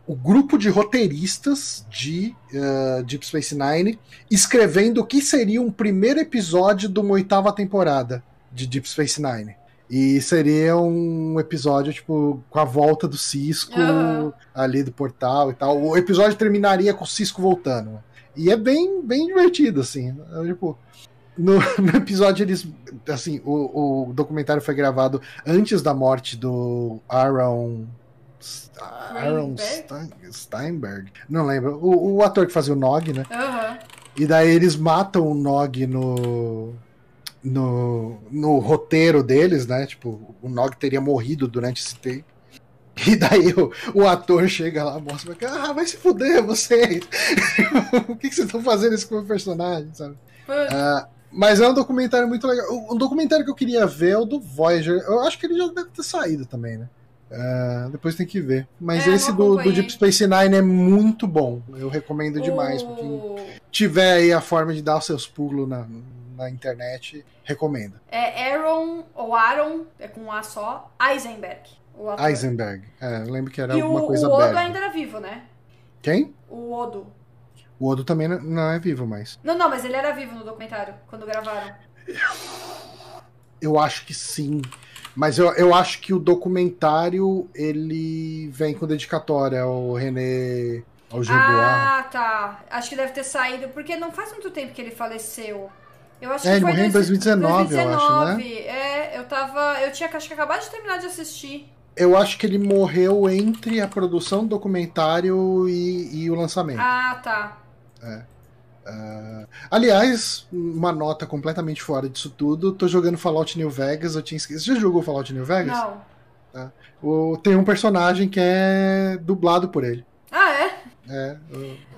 Speaker 2: o grupo de roteiristas de uh, Deep Space Nine escrevendo o que seria um primeiro episódio de uma oitava temporada de Deep Space Nine. E seria um episódio, tipo, com a volta do Cisco uhum. ali do portal e tal. O episódio terminaria com o Cisco voltando. E é bem, bem divertido, assim. Tipo, no, no, episódio eles. Assim, o, o documentário foi gravado antes da morte do Aaron. Aaron Steinberg. Não lembro. O, o, ator que fazia o Nog, né?
Speaker 1: Uhum.
Speaker 2: E daí eles matam o Nog no. No, no roteiro deles, né? Tipo, o Nog teria morrido durante esse tempo. E daí o, o ator chega lá, mostra, ah, vai se fuder vocês. o que, que vocês estão fazendo isso com o meu personagem, sabe? Uh, mas é um documentário muito legal. Um documentário que eu queria ver é o do Voyager. Eu acho que ele já deve ter saído também, né? Uh, depois tem que ver. Mas é, esse do, do, Deep Space Nine é muito bom. Eu recomendo o... demais. Quem tiver aí a forma de dar os seus pulos na, na internet, recomendo.
Speaker 1: É Aaron, ou Aaron, é com um A só, Eisenberg.
Speaker 2: Eisenberg. É, eu lembro que era e alguma
Speaker 1: o,
Speaker 2: coisa
Speaker 1: o Odo ainda era vivo, né?
Speaker 2: Quem?
Speaker 1: O Odo.
Speaker 2: O Odo também não é vivo mais.
Speaker 1: Não, não, mas ele era vivo no documentário, quando gravaram.
Speaker 2: Eu acho que sim. Mas eu, eu acho que o documentário, ele vem com dedicatória ao René... Ao
Speaker 1: Ah, tá. Acho que deve ter saído, porque não faz muito tempo que ele faleceu. Eu acho
Speaker 2: é,
Speaker 1: que
Speaker 2: ele morreu em 2019, 2019, eu acho, né?
Speaker 1: É, eu tava... Eu tinha acho que acabado de terminar de assistir.
Speaker 2: Eu acho que ele morreu entre a produção do documentário e, e o lançamento.
Speaker 1: Ah, tá.
Speaker 2: É. Uh, aliás, uma nota completamente fora disso tudo. Tô jogando Fallout New Vegas. Eu tinha esquecido. Você já jogou Fallout New Vegas?
Speaker 1: Não.
Speaker 2: Tá. O, tem um personagem que é dublado por ele.
Speaker 1: Ah, é?
Speaker 2: É.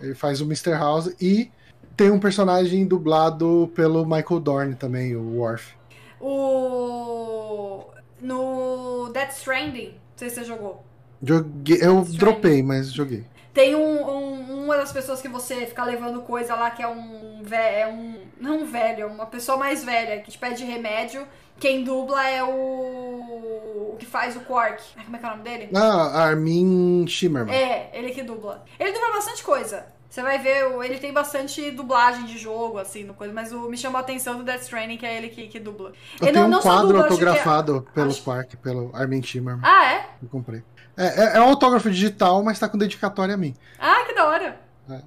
Speaker 2: Ele faz o Mr. House e tem um personagem dublado pelo Michael Dorn também, o Worf.
Speaker 1: O. No Death Stranding, não sei se você jogou.
Speaker 2: Joguei, eu dropei, mas joguei.
Speaker 1: Tem um, um, uma das pessoas que você fica levando coisa lá que é um, é um. Não um velho, é uma pessoa mais velha que te pede remédio. Quem dubla é o. O que faz o Quark. Como é que é o nome dele?
Speaker 2: Ah, Armin Shimmerman.
Speaker 1: É, ele que dubla. Ele dubla bastante coisa. Você vai ver, ele tem bastante dublagem de jogo, assim, no coisa, mas o, me chamou a atenção do Death Stranding, que é ele que, que dubla.
Speaker 2: Eu ele tenho não, um quadro dubla, autografado é... pelo acho... Quark, pelo Armin Shimmerman.
Speaker 1: Ah, é?
Speaker 2: Eu comprei. É, é, é, um autógrafo digital, mas tá com dedicatória a mim.
Speaker 1: Ah, que da hora. É.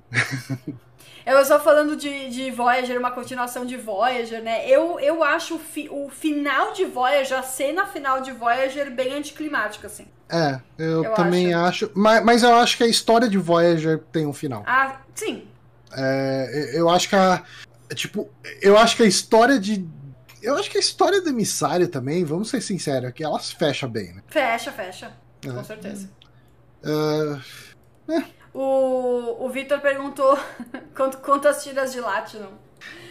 Speaker 1: Eu só falando de, de Voyager, uma continuação de Voyager, né? Eu, eu acho o, fi, o final de Voyager, a cena final de Voyager, bem anticlimática, assim.
Speaker 2: É, eu, eu também acho. acho mas, mas eu acho que a história de Voyager tem um final.
Speaker 1: Ah, sim.
Speaker 2: É, eu acho que a. Tipo, eu acho que a história de. Eu acho que a história do emissário também, vamos ser sinceros, é que elas fecha bem, né?
Speaker 1: Fecha, fecha. É. Com certeza.
Speaker 2: Uh,
Speaker 1: é. O, o Victor perguntou quantas tiras de Latinum.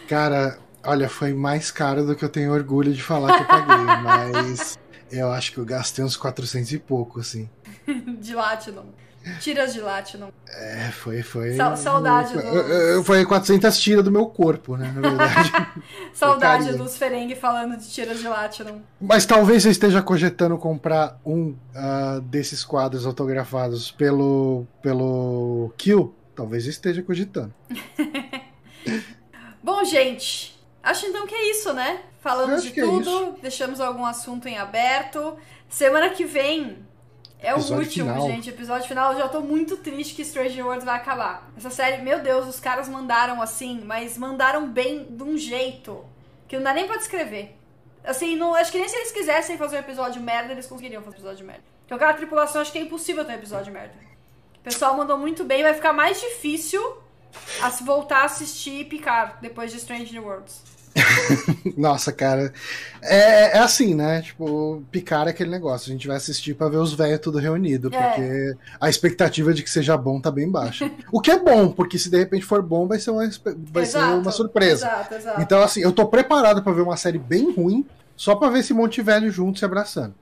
Speaker 2: Cara, olha, foi mais caro do que eu tenho orgulho de falar que eu paguei, mas eu acho que eu gastei uns 400 e pouco, assim.
Speaker 1: de Latinum. Tiras de Latinum.
Speaker 2: É, foi. foi
Speaker 1: Sa saudade
Speaker 2: foi, do... Foi 400 tiras do meu corpo, né? Na verdade.
Speaker 1: saudade dos Ferengue falando de tiras de Latinum.
Speaker 2: Mas talvez eu esteja cogitando comprar um uh, desses quadros autografados pelo, pelo Kill. Talvez eu esteja cogitando.
Speaker 1: Bom, gente. Acho então que é isso, né? Falamos de é tudo, é deixamos algum assunto em aberto. Semana que vem é o último, final. gente. Episódio final. Eu já tô muito triste que Stranger Worlds vai acabar. Essa série, meu Deus, os caras mandaram assim, mas mandaram bem de um jeito que não dá nem pra descrever. Assim, não, acho que nem se eles quisessem fazer um episódio merda, eles conseguiriam fazer um episódio merda. Então, aquela tripulação, acho que é impossível ter um episódio merda. O pessoal mandou muito bem, vai ficar mais difícil a se voltar a assistir e picar depois de Stranger Worlds.
Speaker 2: Nossa, cara. É, é, assim, né? Tipo, picar é aquele negócio. A gente vai assistir pra ver os velhos tudo reunido. É. Porque a expectativa de que seja bom tá bem baixa. o que é bom, porque se de repente for bom, vai ser uma, vai exato, ser uma surpresa.
Speaker 1: Exato, exato.
Speaker 2: Então, assim, eu tô preparado para ver uma série bem ruim, só pra ver esse monte velho junto se abraçando.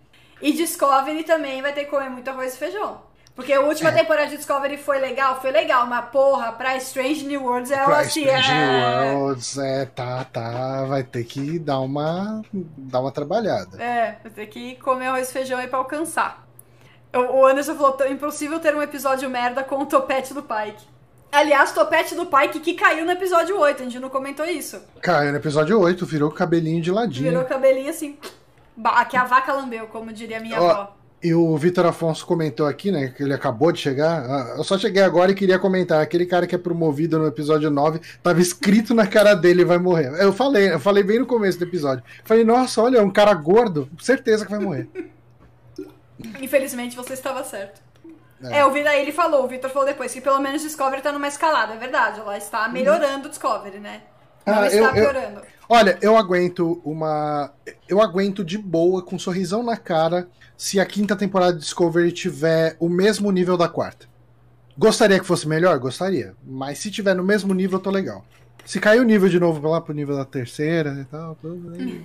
Speaker 1: E Discovery também vai ter que comer muito arroz e feijão. Porque a última é. temporada de Discovery foi legal, foi legal, mas porra, pra Strange New Worlds ela pra assim
Speaker 2: Strange é... New Worlds, é, tá, tá, vai ter que dar uma, dar uma trabalhada.
Speaker 1: É, vai ter que comer arroz e feijão aí pra alcançar. O Anderson falou, é impossível ter um episódio merda com o topete do Pike. Aliás, topete do Pike que caiu no episódio 8, a gente não comentou isso.
Speaker 2: Caiu no episódio 8, virou cabelinho de ladinho.
Speaker 1: Virou cabelinho assim. Que a vaca lambeu, como diria minha Ó, avó.
Speaker 2: E o Vitor Afonso comentou aqui, né, que ele acabou de chegar. Ah, eu só cheguei agora e queria comentar. Aquele cara que é promovido no episódio 9, tava escrito na cara dele vai morrer. Eu falei, eu falei bem no começo do episódio. Falei, nossa, olha, um cara gordo, certeza que vai morrer.
Speaker 1: Infelizmente você estava certo. É, é o Vida ele falou, o Vitor falou depois, que pelo menos Discovery tá numa escalada, é verdade. Ela está melhorando o Discovery, né? Não ah, está eu, piorando. Eu,
Speaker 2: olha, eu aguento uma. Eu aguento de boa, com um sorrisão na cara se a quinta temporada de Discovery tiver o mesmo nível da quarta. Gostaria que fosse melhor? Gostaria. Mas se tiver no mesmo nível, eu tô legal. Se cair o nível de novo lá pro nível da terceira e tal, aí.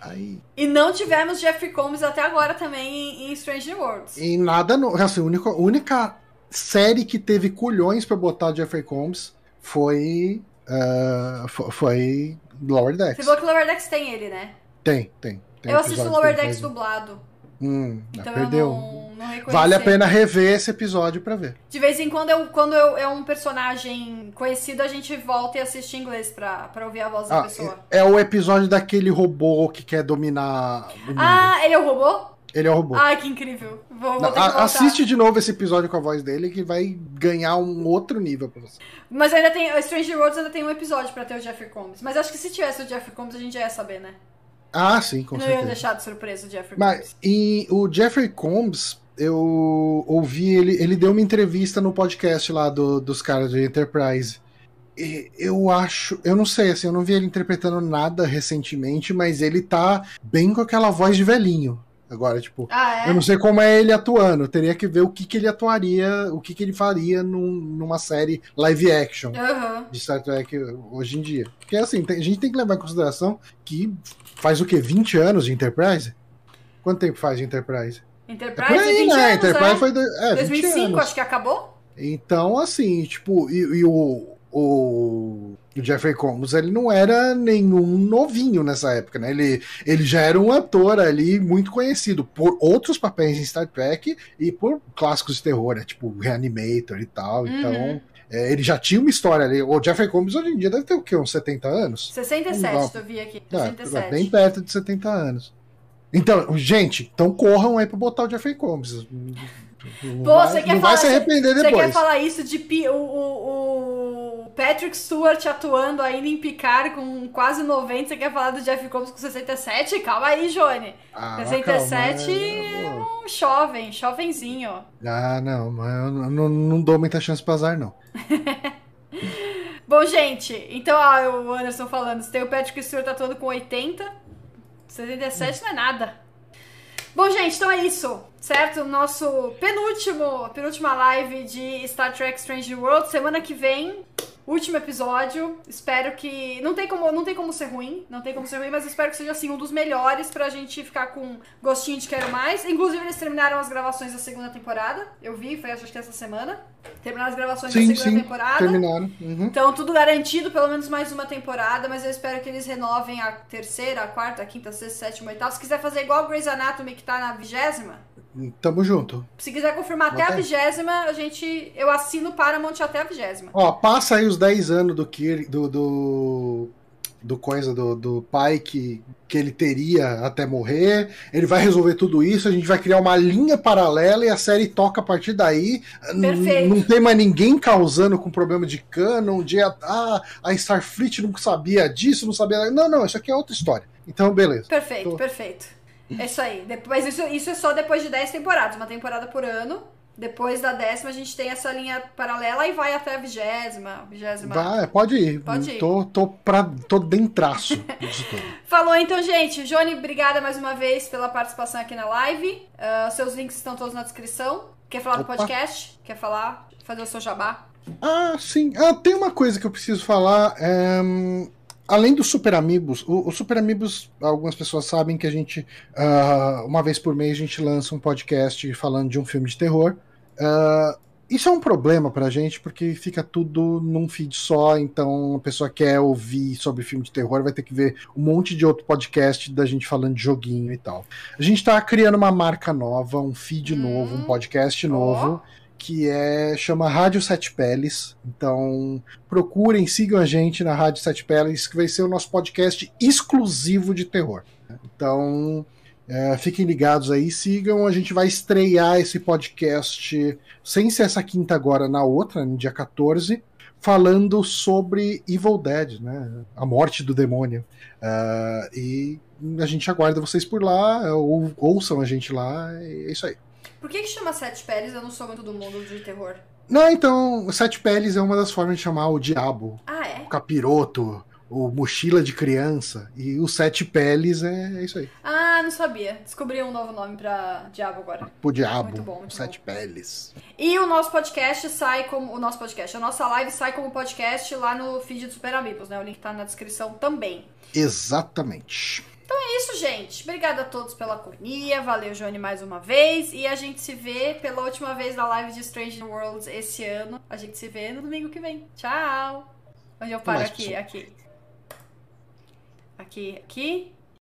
Speaker 2: aí...
Speaker 1: E não tivemos Jeffrey Combs até agora também em Strange Worlds.
Speaker 2: E nada. No, assim, a única, única série que teve culhões para botar Jeffrey Combs foi. Uh, foi Lower Decks.
Speaker 1: Você falou que Lower Decks tem ele, né?
Speaker 2: Tem, tem. tem
Speaker 1: eu assisto Lower Decks dublado.
Speaker 2: Hum, então perdeu. Não, não vale a pena rever esse episódio para ver.
Speaker 1: De vez em quando, eu, quando eu, é um personagem conhecido, a gente volta e assiste em inglês pra, pra ouvir a voz ah, da pessoa.
Speaker 2: É, é, o episódio daquele robô que quer dominar
Speaker 1: o mundo. Ah, ele é o robô?
Speaker 2: Ele é o robô.
Speaker 1: Ai, que incrível. Vou,
Speaker 2: vou a, assiste de novo esse episódio com a voz dele que vai ganhar um outro nível pra você.
Speaker 1: Mas ainda tem. Stranger Worlds ainda tem um episódio pra ter o Jeffrey Combs. Mas acho que se tivesse o Jeffrey Combs a gente já ia saber, né?
Speaker 2: Ah, sim, com
Speaker 1: não
Speaker 2: certeza.
Speaker 1: Não ia deixar de surpresa o Jeffrey
Speaker 2: Mas, Combs. E o Jeffrey Combs, eu ouvi ele, ele deu uma entrevista no podcast lá do, dos caras de Enterprise. E eu acho, eu não sei, assim, eu não vi ele interpretando nada recentemente, mas ele tá bem com aquela voz de velhinho. Agora, tipo,
Speaker 1: ah, é?
Speaker 2: eu não sei como é ele atuando. Eu teria que ver o que, que ele atuaria, o que, que ele faria num, numa série live action
Speaker 1: uhum.
Speaker 2: de Star Trek hoje em dia. Porque assim, tem, a gente tem que levar em consideração que faz o quê? 20 anos de Enterprise? Quanto tempo faz de Enterprise?
Speaker 1: Enterprise, é aí, 20 né?
Speaker 2: Anos, Enterprise é? foi do, é,
Speaker 1: 2005, acho que acabou.
Speaker 2: Então, assim, tipo, e, e o, o, Jeffrey Combs ele não era nenhum novinho nessa época, né? Ele, ele já era um ator ali muito conhecido por outros papéis em Star Trek e por clássicos de terror, né? Tipo Reanimator e tal. Uhum. Então, é, ele já tinha uma história ali. O Jeffrey Combs hoje em dia deve ter o quê? Uns 70 anos?
Speaker 1: 67, eu vi aqui. 67.
Speaker 2: É, bem perto de 70 anos. Então, gente, então corram aí pra botar o Jeffrey Combs.
Speaker 1: Pô, vai, você quer não falar, vai se arrepender depois. Você quer falar isso de o, o, o, Patrick Stewart atuando ainda em Picard com quase 90, você quer falar do Jeff Combs com 67? Calma aí, Johnny. Ah, 67 calma, é um jovem, jovenzinho.
Speaker 2: Ah, não, mas eu não, não dou muita chance pra azar, não.
Speaker 1: Bom, gente, então, ó, o Anderson falando, se tem o Patrick Stewart atuando com 80, 77 hum. não é nada. Bom, gente, então é isso, certo? Nosso penúltimo, penúltima live de Star Trek Strange World. Semana que vem, último episódio. Espero que. Não tem como, não tem como ser ruim, não tem como ser ruim, mas espero que seja assim um dos melhores pra gente ficar com gostinho de quero mais. Inclusive, eles terminaram as gravações da segunda temporada. Eu vi, foi acho que essa semana. Terminaram as gravações sim, da segunda sim, temporada.
Speaker 2: Terminaram. Uhum.
Speaker 1: Então, tudo garantido, pelo menos mais uma temporada, mas eu espero que eles renovem a terceira, a quarta, a quinta, a sexta, a sétima, a oitava. Se quiser fazer igual o Grey's Anatomy, que tá na vigésima.
Speaker 2: Tamo junto.
Speaker 1: Se quiser confirmar até a vigésima, a gente. Eu assino Paramount até a vigésima.
Speaker 2: Ó, passa aí os 10 anos do Kirk, do, do do coisa do, do pai que, que ele teria até morrer. Ele vai resolver tudo isso, a gente vai criar uma linha paralela e a série toca a partir daí.
Speaker 1: Perfeito.
Speaker 2: Não tem mais ninguém causando com problema de canon, de ah, a Starfleet não sabia disso, não sabia. Não, não, isso aqui é outra história. Então, beleza.
Speaker 1: Perfeito, Tô... perfeito. É isso aí. Mas isso, isso é só depois de 10 temporadas, uma temporada por ano. Depois da décima, a gente tem essa linha paralela e vai até a vigésima. vigésima.
Speaker 2: Vai, pode ir.
Speaker 1: Pode ir.
Speaker 2: Tô, tô, pra, tô dentraço
Speaker 1: Falou então, gente. Johnny, obrigada mais uma vez pela participação aqui na live. Uh, seus links estão todos na descrição. Quer falar Opa. do podcast? Quer falar? Fazer o seu jabá?
Speaker 2: Ah, sim. Ah, tem uma coisa que eu preciso falar. É além dos Super Amigos, o, o, Super Amigos, algumas pessoas sabem que a gente, uh, uma vez por mês, a gente lança um podcast falando de um filme de terror. Uh, isso é um problema pra gente, porque fica tudo num feed só, então a pessoa quer ouvir sobre filme de terror, vai ter que ver um monte de outro podcast da gente falando de joguinho e tal. A gente tá criando uma marca nova, um feed hum. novo, um podcast oh. Que é chama Rádio Sete Peles. Então, procurem, sigam a gente na Rádio Sete Peles, que vai ser o nosso podcast exclusivo de terror. Então, É, fiquem ligados aí, sigam. A gente vai estrear esse podcast sem ser essa quinta agora, na outra, no dia 14, falando sobre Evil Dead, né? A morte do demônio. Uh, e a gente aguarda vocês por lá, ou, ouçam a gente lá, é isso aí.
Speaker 1: Por que, que chama Sete Peles? Eu não sou muito do mundo de terror.
Speaker 2: Não, então, Sete Peles é uma das formas de chamar o diabo.
Speaker 1: Ah, é?
Speaker 2: O capiroto, o mochila de criança. E o Sete Peles é, é isso aí.
Speaker 1: Ah, não sabia. Descobri um novo nome pra diabo agora.
Speaker 2: Pro diabo. Muito bom, muito Sete bom. Peles.
Speaker 1: E o nosso podcast sai como. O nosso podcast, a nossa live sai como podcast lá no feed do Super Amigos, né? O link tá na descrição também.
Speaker 2: Exatamente.
Speaker 1: Então é isso, gente. Obrigada a todos pela companhia. Valeu, Johnny, mais uma vez. E a gente se vê pela última vez na live de Strange Worlds esse ano. A gente se vê no domingo que vem. Tchau! Onde eu paro? aqui, aqui. Aqui, aqui.